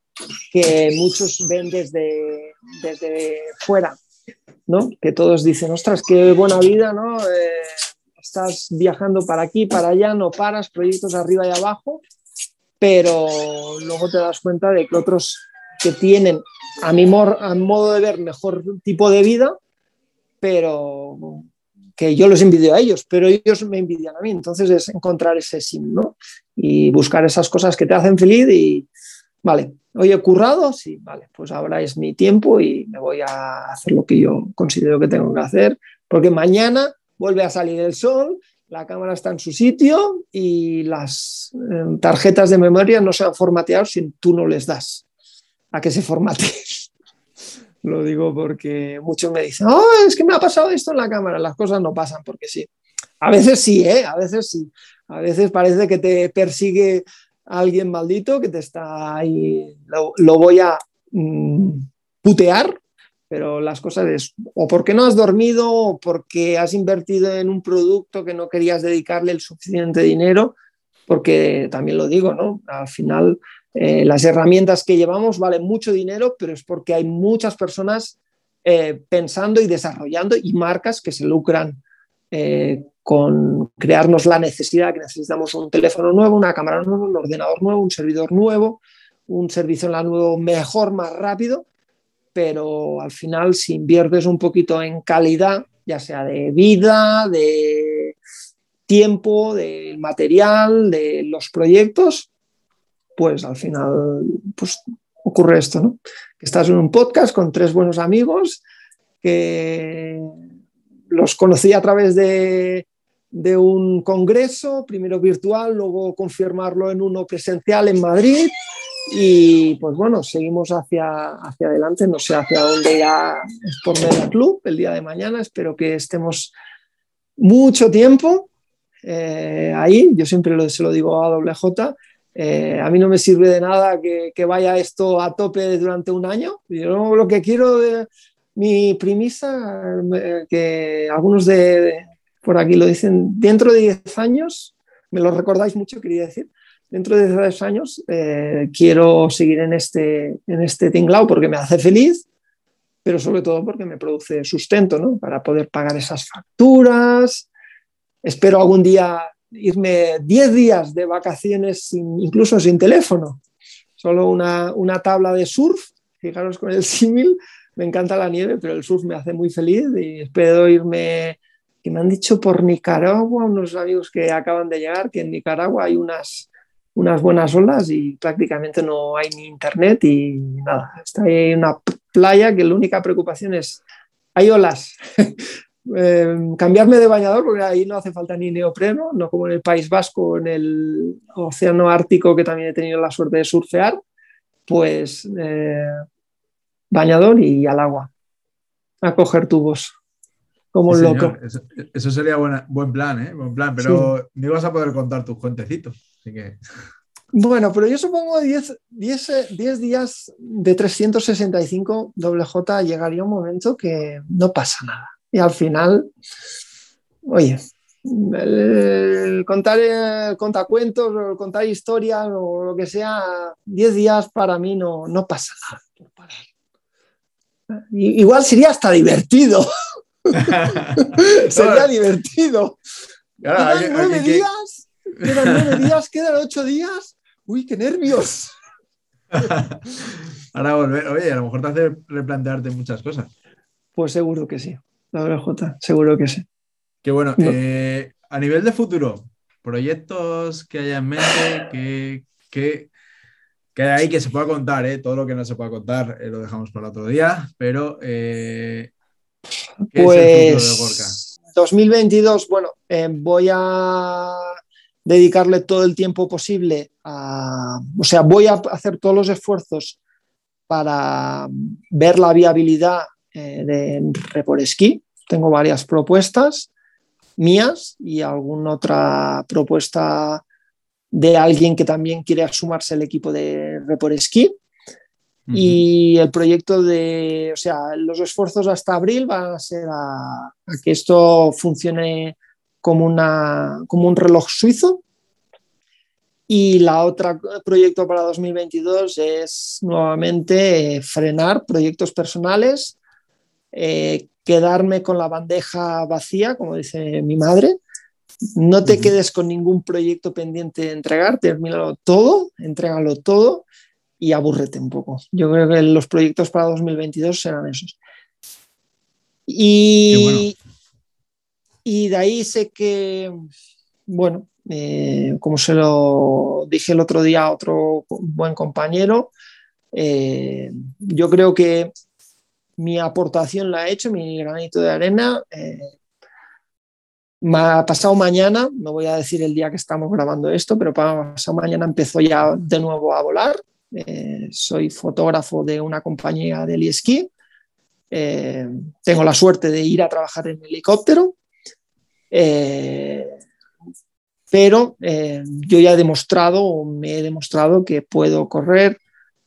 que muchos ven desde, desde fuera, ¿no? Que todos dicen, ostras, qué buena vida, ¿no? Eh, estás viajando para aquí, para allá, no paras, proyectos arriba y abajo, pero luego te das cuenta de que otros que tienen, a mi modo de ver, mejor tipo de vida, pero que yo los envidio a ellos, pero ellos me envidian a mí. Entonces es encontrar ese sim, ¿no? Y buscar esas cosas que te hacen feliz y, vale, hoy he currado, sí, vale, pues ahora es mi tiempo y me voy a hacer lo que yo considero que tengo que hacer, porque mañana vuelve a salir el sol la cámara está en su sitio y las eh, tarjetas de memoria no se han formateado si tú no les das a que se formate. Lo digo porque muchos me dicen, oh, es que me ha pasado esto en la cámara. Las cosas no pasan porque sí. A veces sí, ¿eh? A veces sí. A veces parece que te persigue alguien maldito que te está ahí, lo, voy a mm, putear pero las cosas es o porque no has dormido o porque has invertido en un producto que no querías dedicarle el suficiente dinero porque también lo digo, ¿no? Al final eh, las herramientas que llevamos valen mucho dinero, pero es porque hay muchas personas eh, pensando y desarrollando y marcas que se lucran eh, con crearnos la necesidad que necesitamos un teléfono nuevo, una cámara nueva, un ordenador nuevo, un servidor nuevo, un servicio en la nuevo mejor, más rápido, pero al final si inviertes un poquito en calidad, ya sea de vida, de tiempo, del material, de los proyectos, pues al final pues, ocurre esto, ¿no? Que estás en un podcast con tres buenos amigos que los conocí a través de, de un congreso, primero virtual, luego confirmarlo en uno presencial en Madrid y pues bueno, seguimos hacia, hacia adelante, no sé hacia dónde ya es por Media Club el día de mañana, espero que estemos mucho tiempo eh, ahí, yo siempre se lo digo a WJ, eh, a mí no me sirve de nada que, vaya esto a tope durante un año, yo lo que quiero mi premisa, eh, que algunos de, por aquí lo dicen, dentro de 10 años, me lo recordáis mucho, quería decir, dentro de 10 años eh, quiero seguir en este, en este tinglao porque me hace feliz, pero sobre todo porque me produce sustento, ¿no? Para poder pagar esas facturas. Espero algún día irme 10 días de vacaciones incluso sin teléfono, solo una, una tabla de surf, fijaros con el símil, me encanta la nieve, pero el surf me hace muy feliz y espero irme, que me han dicho por Nicaragua, unos amigos que acaban de llegar, que en Nicaragua hay unas, unas buenas olas y prácticamente no hay ni internet y nada. Está ahí una playa que la única preocupación es, hay olas. Em, cambiarme de bañador porque ahí no hace falta ni neopreno, no como en el País Vasco, en el Océano Ártico que también he tenido la suerte de surfear, pues eh, bañador y al agua, a coger tubos, como un loco. Eso, sería buen plan, ¿eh? Buen plan, pero no ibas a poder contar tus cuentecitos. Bueno, pero yo supongo 10, 10, 10 días de 365 WJ llegaría un momento que no pasa nada. Y al final, oye, el, contar el contacuentos o contar historias o lo que sea, 10 días para mí no, no pasa nada. Igual sería hasta divertido. sería divertido. quedan nueve días, quedan nueve días, quedan ocho días. Uy, qué nervios. Ahora volver, oye, a lo mejor te hace replantearte muchas cosas. Pues seguro que sí, la WJ, seguro que sí. Qué bueno. Eh, a nivel de futuro, proyectos que haya en mente, que, que, que hay ahí que se pueda contar, ¿eh? todo lo que no se pueda contar eh, lo dejamos para otro día, pero ¿qué pues 2022, bueno, voy a dedicarle todo el tiempo posible a, o sea, voy a hacer todos los esfuerzos para ver la viabilidad de Reporesquí. Tengo varias propuestas mías y alguna otra propuesta de alguien que también quiere sumarse al equipo de Reporesquí. Y el proyecto de, o sea, los esfuerzos hasta abril van a ser a, que esto funcione como, una, como un reloj suizo. Y la otra proyecto para 2022 es nuevamente frenar proyectos personales, eh, quedarme con la bandeja vacía, como dice mi madre. No te quedes con ningún proyecto pendiente de entregar, termínalo todo, entrégalo todo y abúrrete un poco. Yo creo que los proyectos para 2022 serán esos. Y, y de ahí sé que, bueno, eh, como se lo dije el otro día a otro buen compañero, eh, yo creo que mi aportación la he hecho, mi granito de arena. Eh, pasado mañana, no voy a decir el día que estamos grabando esto, pero pasado mañana empezó ya de nuevo a volar. Eh, soy fotógrafo de una compañía de heliesquí. Eh, tengo la suerte de ir a trabajar en helicóptero. Pero yo ya he demostrado, me he demostrado que puedo correr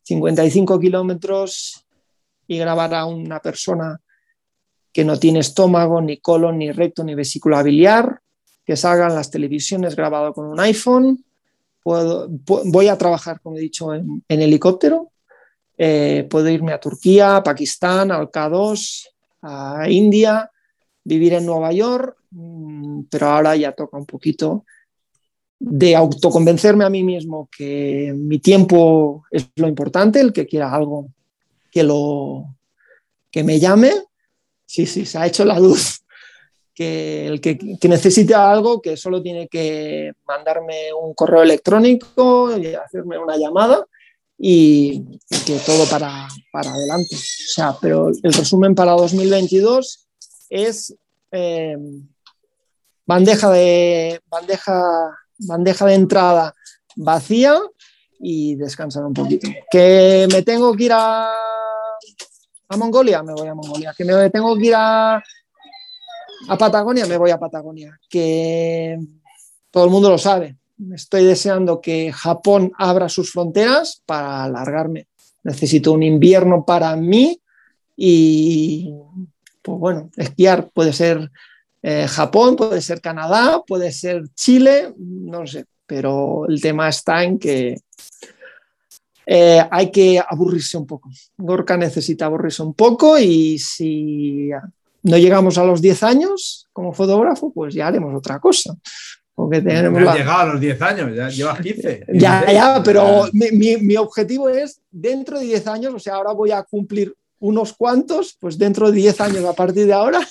55 kilómetros y grabar a una persona que no tiene estómago, ni colon, ni recto, ni vesícula biliar, que salga en las televisiones grabado con un iPhone puedo, voy a trabajar, como he dicho, en, helicóptero. Eh, puedo irme a Turquía, a Pakistán, al K2, a India, vivir en Nueva York, mm, pero ahora ya toca un poquito de autoconvencerme a mí mismo que mi tiempo es lo importante, el que quiera algo que lo que me llame. Sí, sí, se ha hecho la luz. Que el que, que necesite algo, que solo tiene que mandarme un correo electrónico y hacerme una llamada y, que todo para, para, adelante. O sea, pero el resumen para 2022 es eh, bandeja, de, bandeja, bandeja de entrada vacía y descansar un poquito. Que me tengo que ir a, Mongolia, me voy a Mongolia. Que me tengo que ir a, a Patagonia, me voy a Patagonia. Que todo el mundo lo sabe. Estoy deseando que Japón abra sus fronteras para alargarme. Necesito un invierno para mí y, pues bueno, esquiar puede ser eh, Japón, puede ser Canadá, puede ser Chile, no sé, pero el tema está en que eh, hay que aburrirse un poco. Gorka necesita aburrirse un poco y si no llegamos a los 10 años como fotógrafo, pues ya haremos otra cosa. Porque tenemos la... llegado a los 10 años, ya llevas 15. Ya, ya, pero mi, mi, objetivo es dentro de 10 años, o sea, ahora voy a cumplir unos cuantos, pues dentro de 10 años a partir de ahora.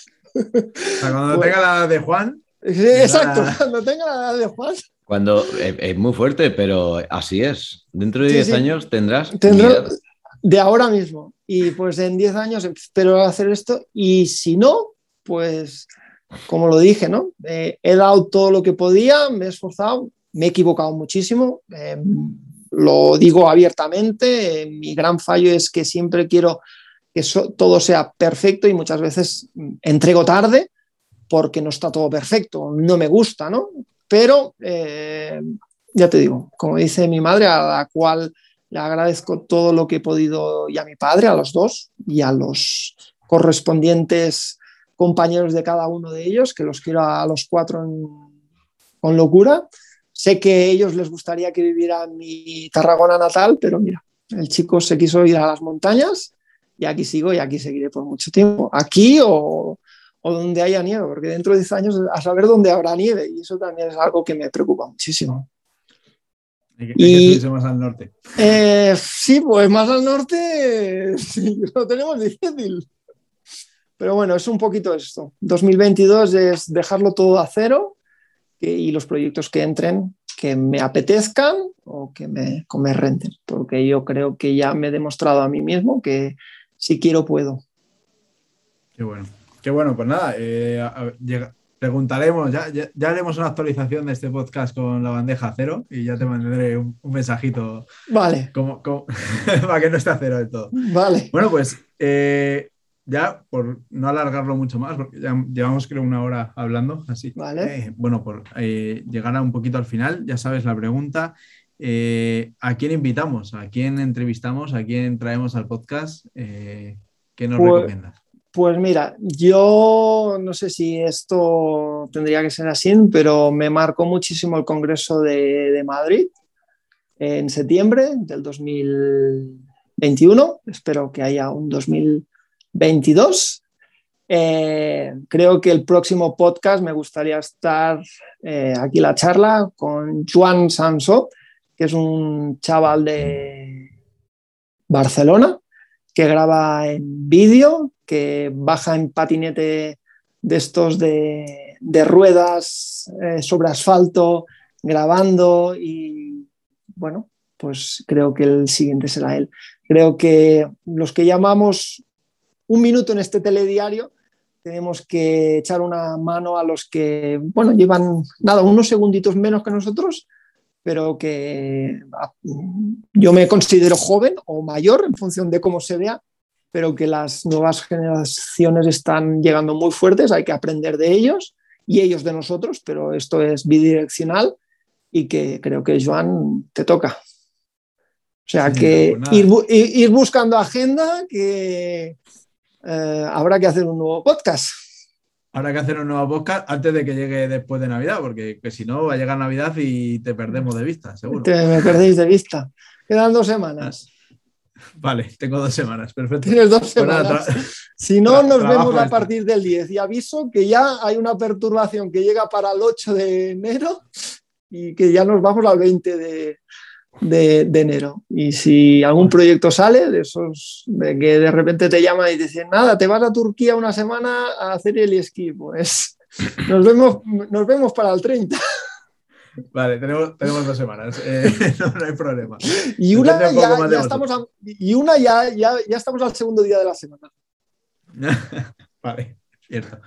cuando pues tenga la edad de Juan. exacto, cuando tenga la edad de Juan. Cuando eh, es, muy fuerte, pero así es. Dentro de 10 años tendrás. de ahora mismo. Y pues en 10 años espero hacer esto. Y si no, pues como lo dije, ¿no? Eh, he dado todo lo que podía, me he esforzado, me he equivocado muchísimo. Eh, lo digo abiertamente. mi gran fallo es que siempre quiero que todo sea perfecto y muchas veces entrego tarde porque no está todo perfecto, no me gusta, ¿no? Pero eh, ya te digo, como dice mi madre, a la cual le agradezco todo lo que he podido y a mi padre, a los dos, y a los correspondientes compañeros de cada uno de ellos, que los quiero a los cuatro con locura. Sé que a ellos les gustaría que viviera en mi Tarragona natal, pero mira, el chico se quiso ir a las montañas y aquí sigo y aquí seguiré por mucho tiempo. Aquí o, donde haya nieve, porque dentro de 10 años a saber dónde habrá nieve y eso también es algo que me preocupa muchísimo. y, más al norte. Eh, sí, pues más al norte lo tenemos difícil. Pero bueno, es un poquito esto. 2022 es dejarlo todo a cero y los proyectos que entren que me apetezcan o que me, que me renten, porque yo creo que ya me he demostrado a mí mismo que si quiero, puedo. Qué bueno. Qué bueno, pues nada, eh, preguntaremos, ya, ya, haremos una actualización de este podcast con la bandeja cero y ya te mandaré un, mensajito. Vale. Como, para que no esté a cero del todo. Vale. Bueno, pues eh, ya por no alargarlo mucho más, porque ya llevamos creo una hora hablando, así. Vale. Eh, bueno, por llegar a un poquito al final, ya sabes la pregunta. Eh, ¿A quién invitamos? ¿A quién entrevistamos? ¿A quién traemos al podcast? Eh, ¿Qué nos pues, recomiendas? Pues mira, yo no sé si esto tendría que ser así, pero me marcó muchísimo el Congreso de, Madrid en septiembre del 2021. Espero que haya un 2022. Eh, creo que el próximo podcast me gustaría estar aquí la charla con Juan Sanso, que es un chaval de Barcelona que graba en vídeo, que baja en patinete de estos de, ruedas eh, sobre asfalto, grabando y bueno, pues creo que el siguiente será él. Creo que los que llamamos un minuto en este telediario, tenemos que echar una mano a los que, bueno, llevan nada, unos segunditos menos que nosotros, pero que ah, yo me considero joven o mayor en función de cómo se vea, pero que las nuevas generaciones están llegando muy fuertes, hay que aprender de ellos y ellos de nosotros, pero esto es bidireccional y que creo que Joan te toca. O sea que pues ir, buscando agenda, que eh, habrá que hacer un nuevo podcast. Habrá que hacer un nuevo podcast antes de que llegue después de Navidad, porque si no va a llegar Navidad y te perdemos de vista, seguro. Te, me perdéis de vista. Quedan dos semanas. Vale, tengo dos semanas, perfecto. Tienes dos semanas. si no, nos vemos a partir del 10. Y aviso que ya hay una perturbación que llega para el 8 de enero y que ya nos vamos al 20 de, de, enero. Y si algún proyecto sale, de esos de que de repente te llaman y te dicen, nada, te vas a Turquía una semana a hacer el esquí, pues nos vemos, nos vemos para el 30. Vale, tenemos, tenemos dos semanas, eh, no, hay problema. Y una, ya, estamos y una ya, ya, ya estamos al segundo día de la semana. vale, cierto.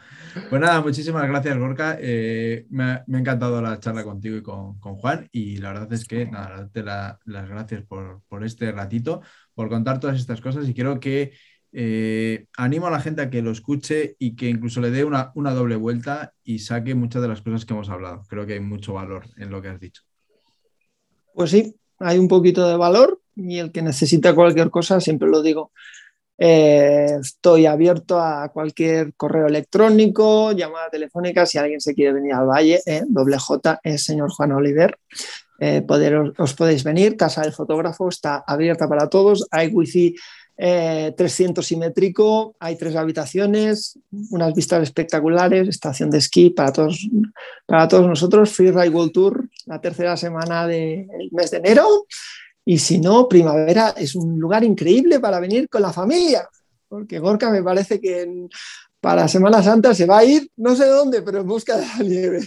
Pues nada, muchísimas gracias, Gorka. Eh, me, ha, encantado la charla contigo y con, Juan. Y la verdad es que, nada, darte las gracias por, este ratito, por contar todas estas cosas. Y creo que eh, animo a la gente a que lo escuche y que incluso le dé una, una doble vuelta y saque muchas de las cosas que hemos hablado. Creo que hay mucho valor en lo que has dicho. Pues sí, hay un poquito de valor y el que necesita cualquier cosa, siempre lo digo, eh, estoy abierto a cualquier correo electrónico, llamada telefónica, si alguien se quiere venir al Valle, eh, doble J es señor Juan Oliver. Eh, os podéis venir, Casa del Fotógrafo está abierta para todos, hay wifi 300 simétrico, hay tres habitaciones, unas vistas espectaculares, estación de esquí para todos, para todos nosotros, Free Ride World Tour, la tercera semana del mes de enero. Y si no, primavera es un lugar increíble para venir con la familia, porque Gorka me parece que para Semana Santa se va a ir, no sé dónde, pero en busca de la nieve.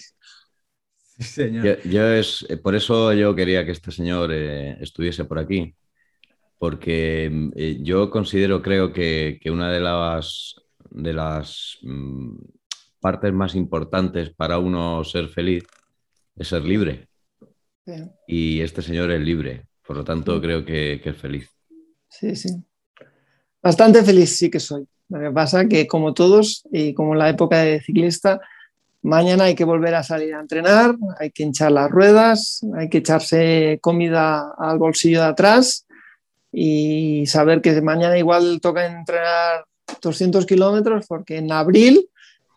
Sí, señor. Yo, es, eh, por eso yo quería que este señor eh, estuviese por aquí, porque eh, yo considero, creo que, una de las, de las mm, partes más importantes para uno ser feliz es ser libre. Y este señor es libre. Por lo tanto, creo que, es feliz. Sí, sí. Bastante feliz sí que soy. Lo que pasa que como todos y como en la época de ciclista, mañana hay que volver a salir a entrenar, hay que hinchar las ruedas, hay que echarse comida al bolsillo de atrás y saber que mañana igual toca entrenar 200 kilómetros porque en abril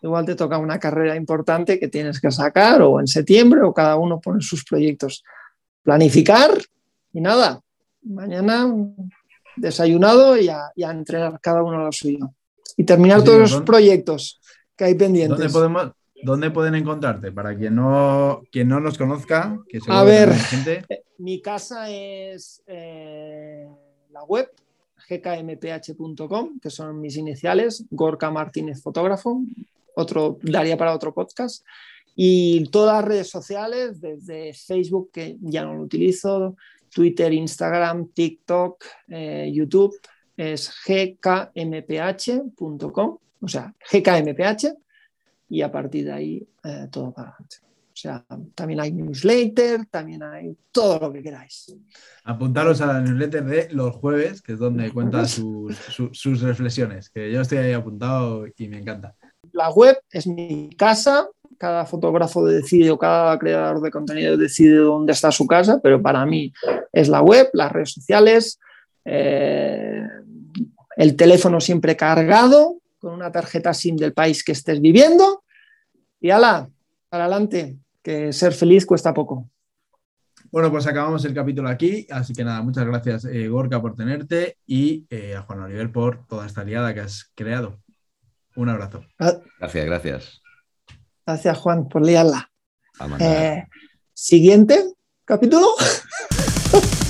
igual te toca una carrera importante que tienes que sacar o en septiembre o cada uno pone sus proyectos. Planificar y nada, mañana desayunado y a, entrenar cada uno lo suyo. Y terminar todos los proyectos que hay pendientes. ¿Dónde, podemos, ¿Dónde pueden encontrarte? Para quien no, quien no los conozca. Que a ver, eh, mi casa es eh, la web gkmph.com, que son mis iniciales, Gorka Martínez Fotógrafo, otro, daría para otro podcast. Y todas las redes sociales, desde Facebook, que ya no lo utilizo, Twitter, Instagram, TikTok, eh, YouTube, es gkmph.com, o sea, gkmph, y a partir de ahí eh, todo para adelante. O sea, también hay newsletter, también hay todo lo que queráis. Apuntaros a la newsletter de los jueves, que es donde cuenta sus, sus reflexiones, que yo estoy ahí apuntado y me encanta. La web es mi casa, cada fotógrafo decide o cada creador de contenido decide dónde está su casa, pero para mí es la web, las redes sociales, eh, el teléfono siempre cargado, con una tarjeta SIM del país que estés viviendo y ala, para adelante, que ser feliz cuesta poco. Bueno, pues acabamos el capítulo aquí, así que nada, muchas gracias eh, Gorka por tenerte y eh, a Juan Oliver por toda esta liada que has creado. Un abrazo. Ah. Gracias, gracias. Gracias, Juan, por liarla. Eh, siguiente capítulo.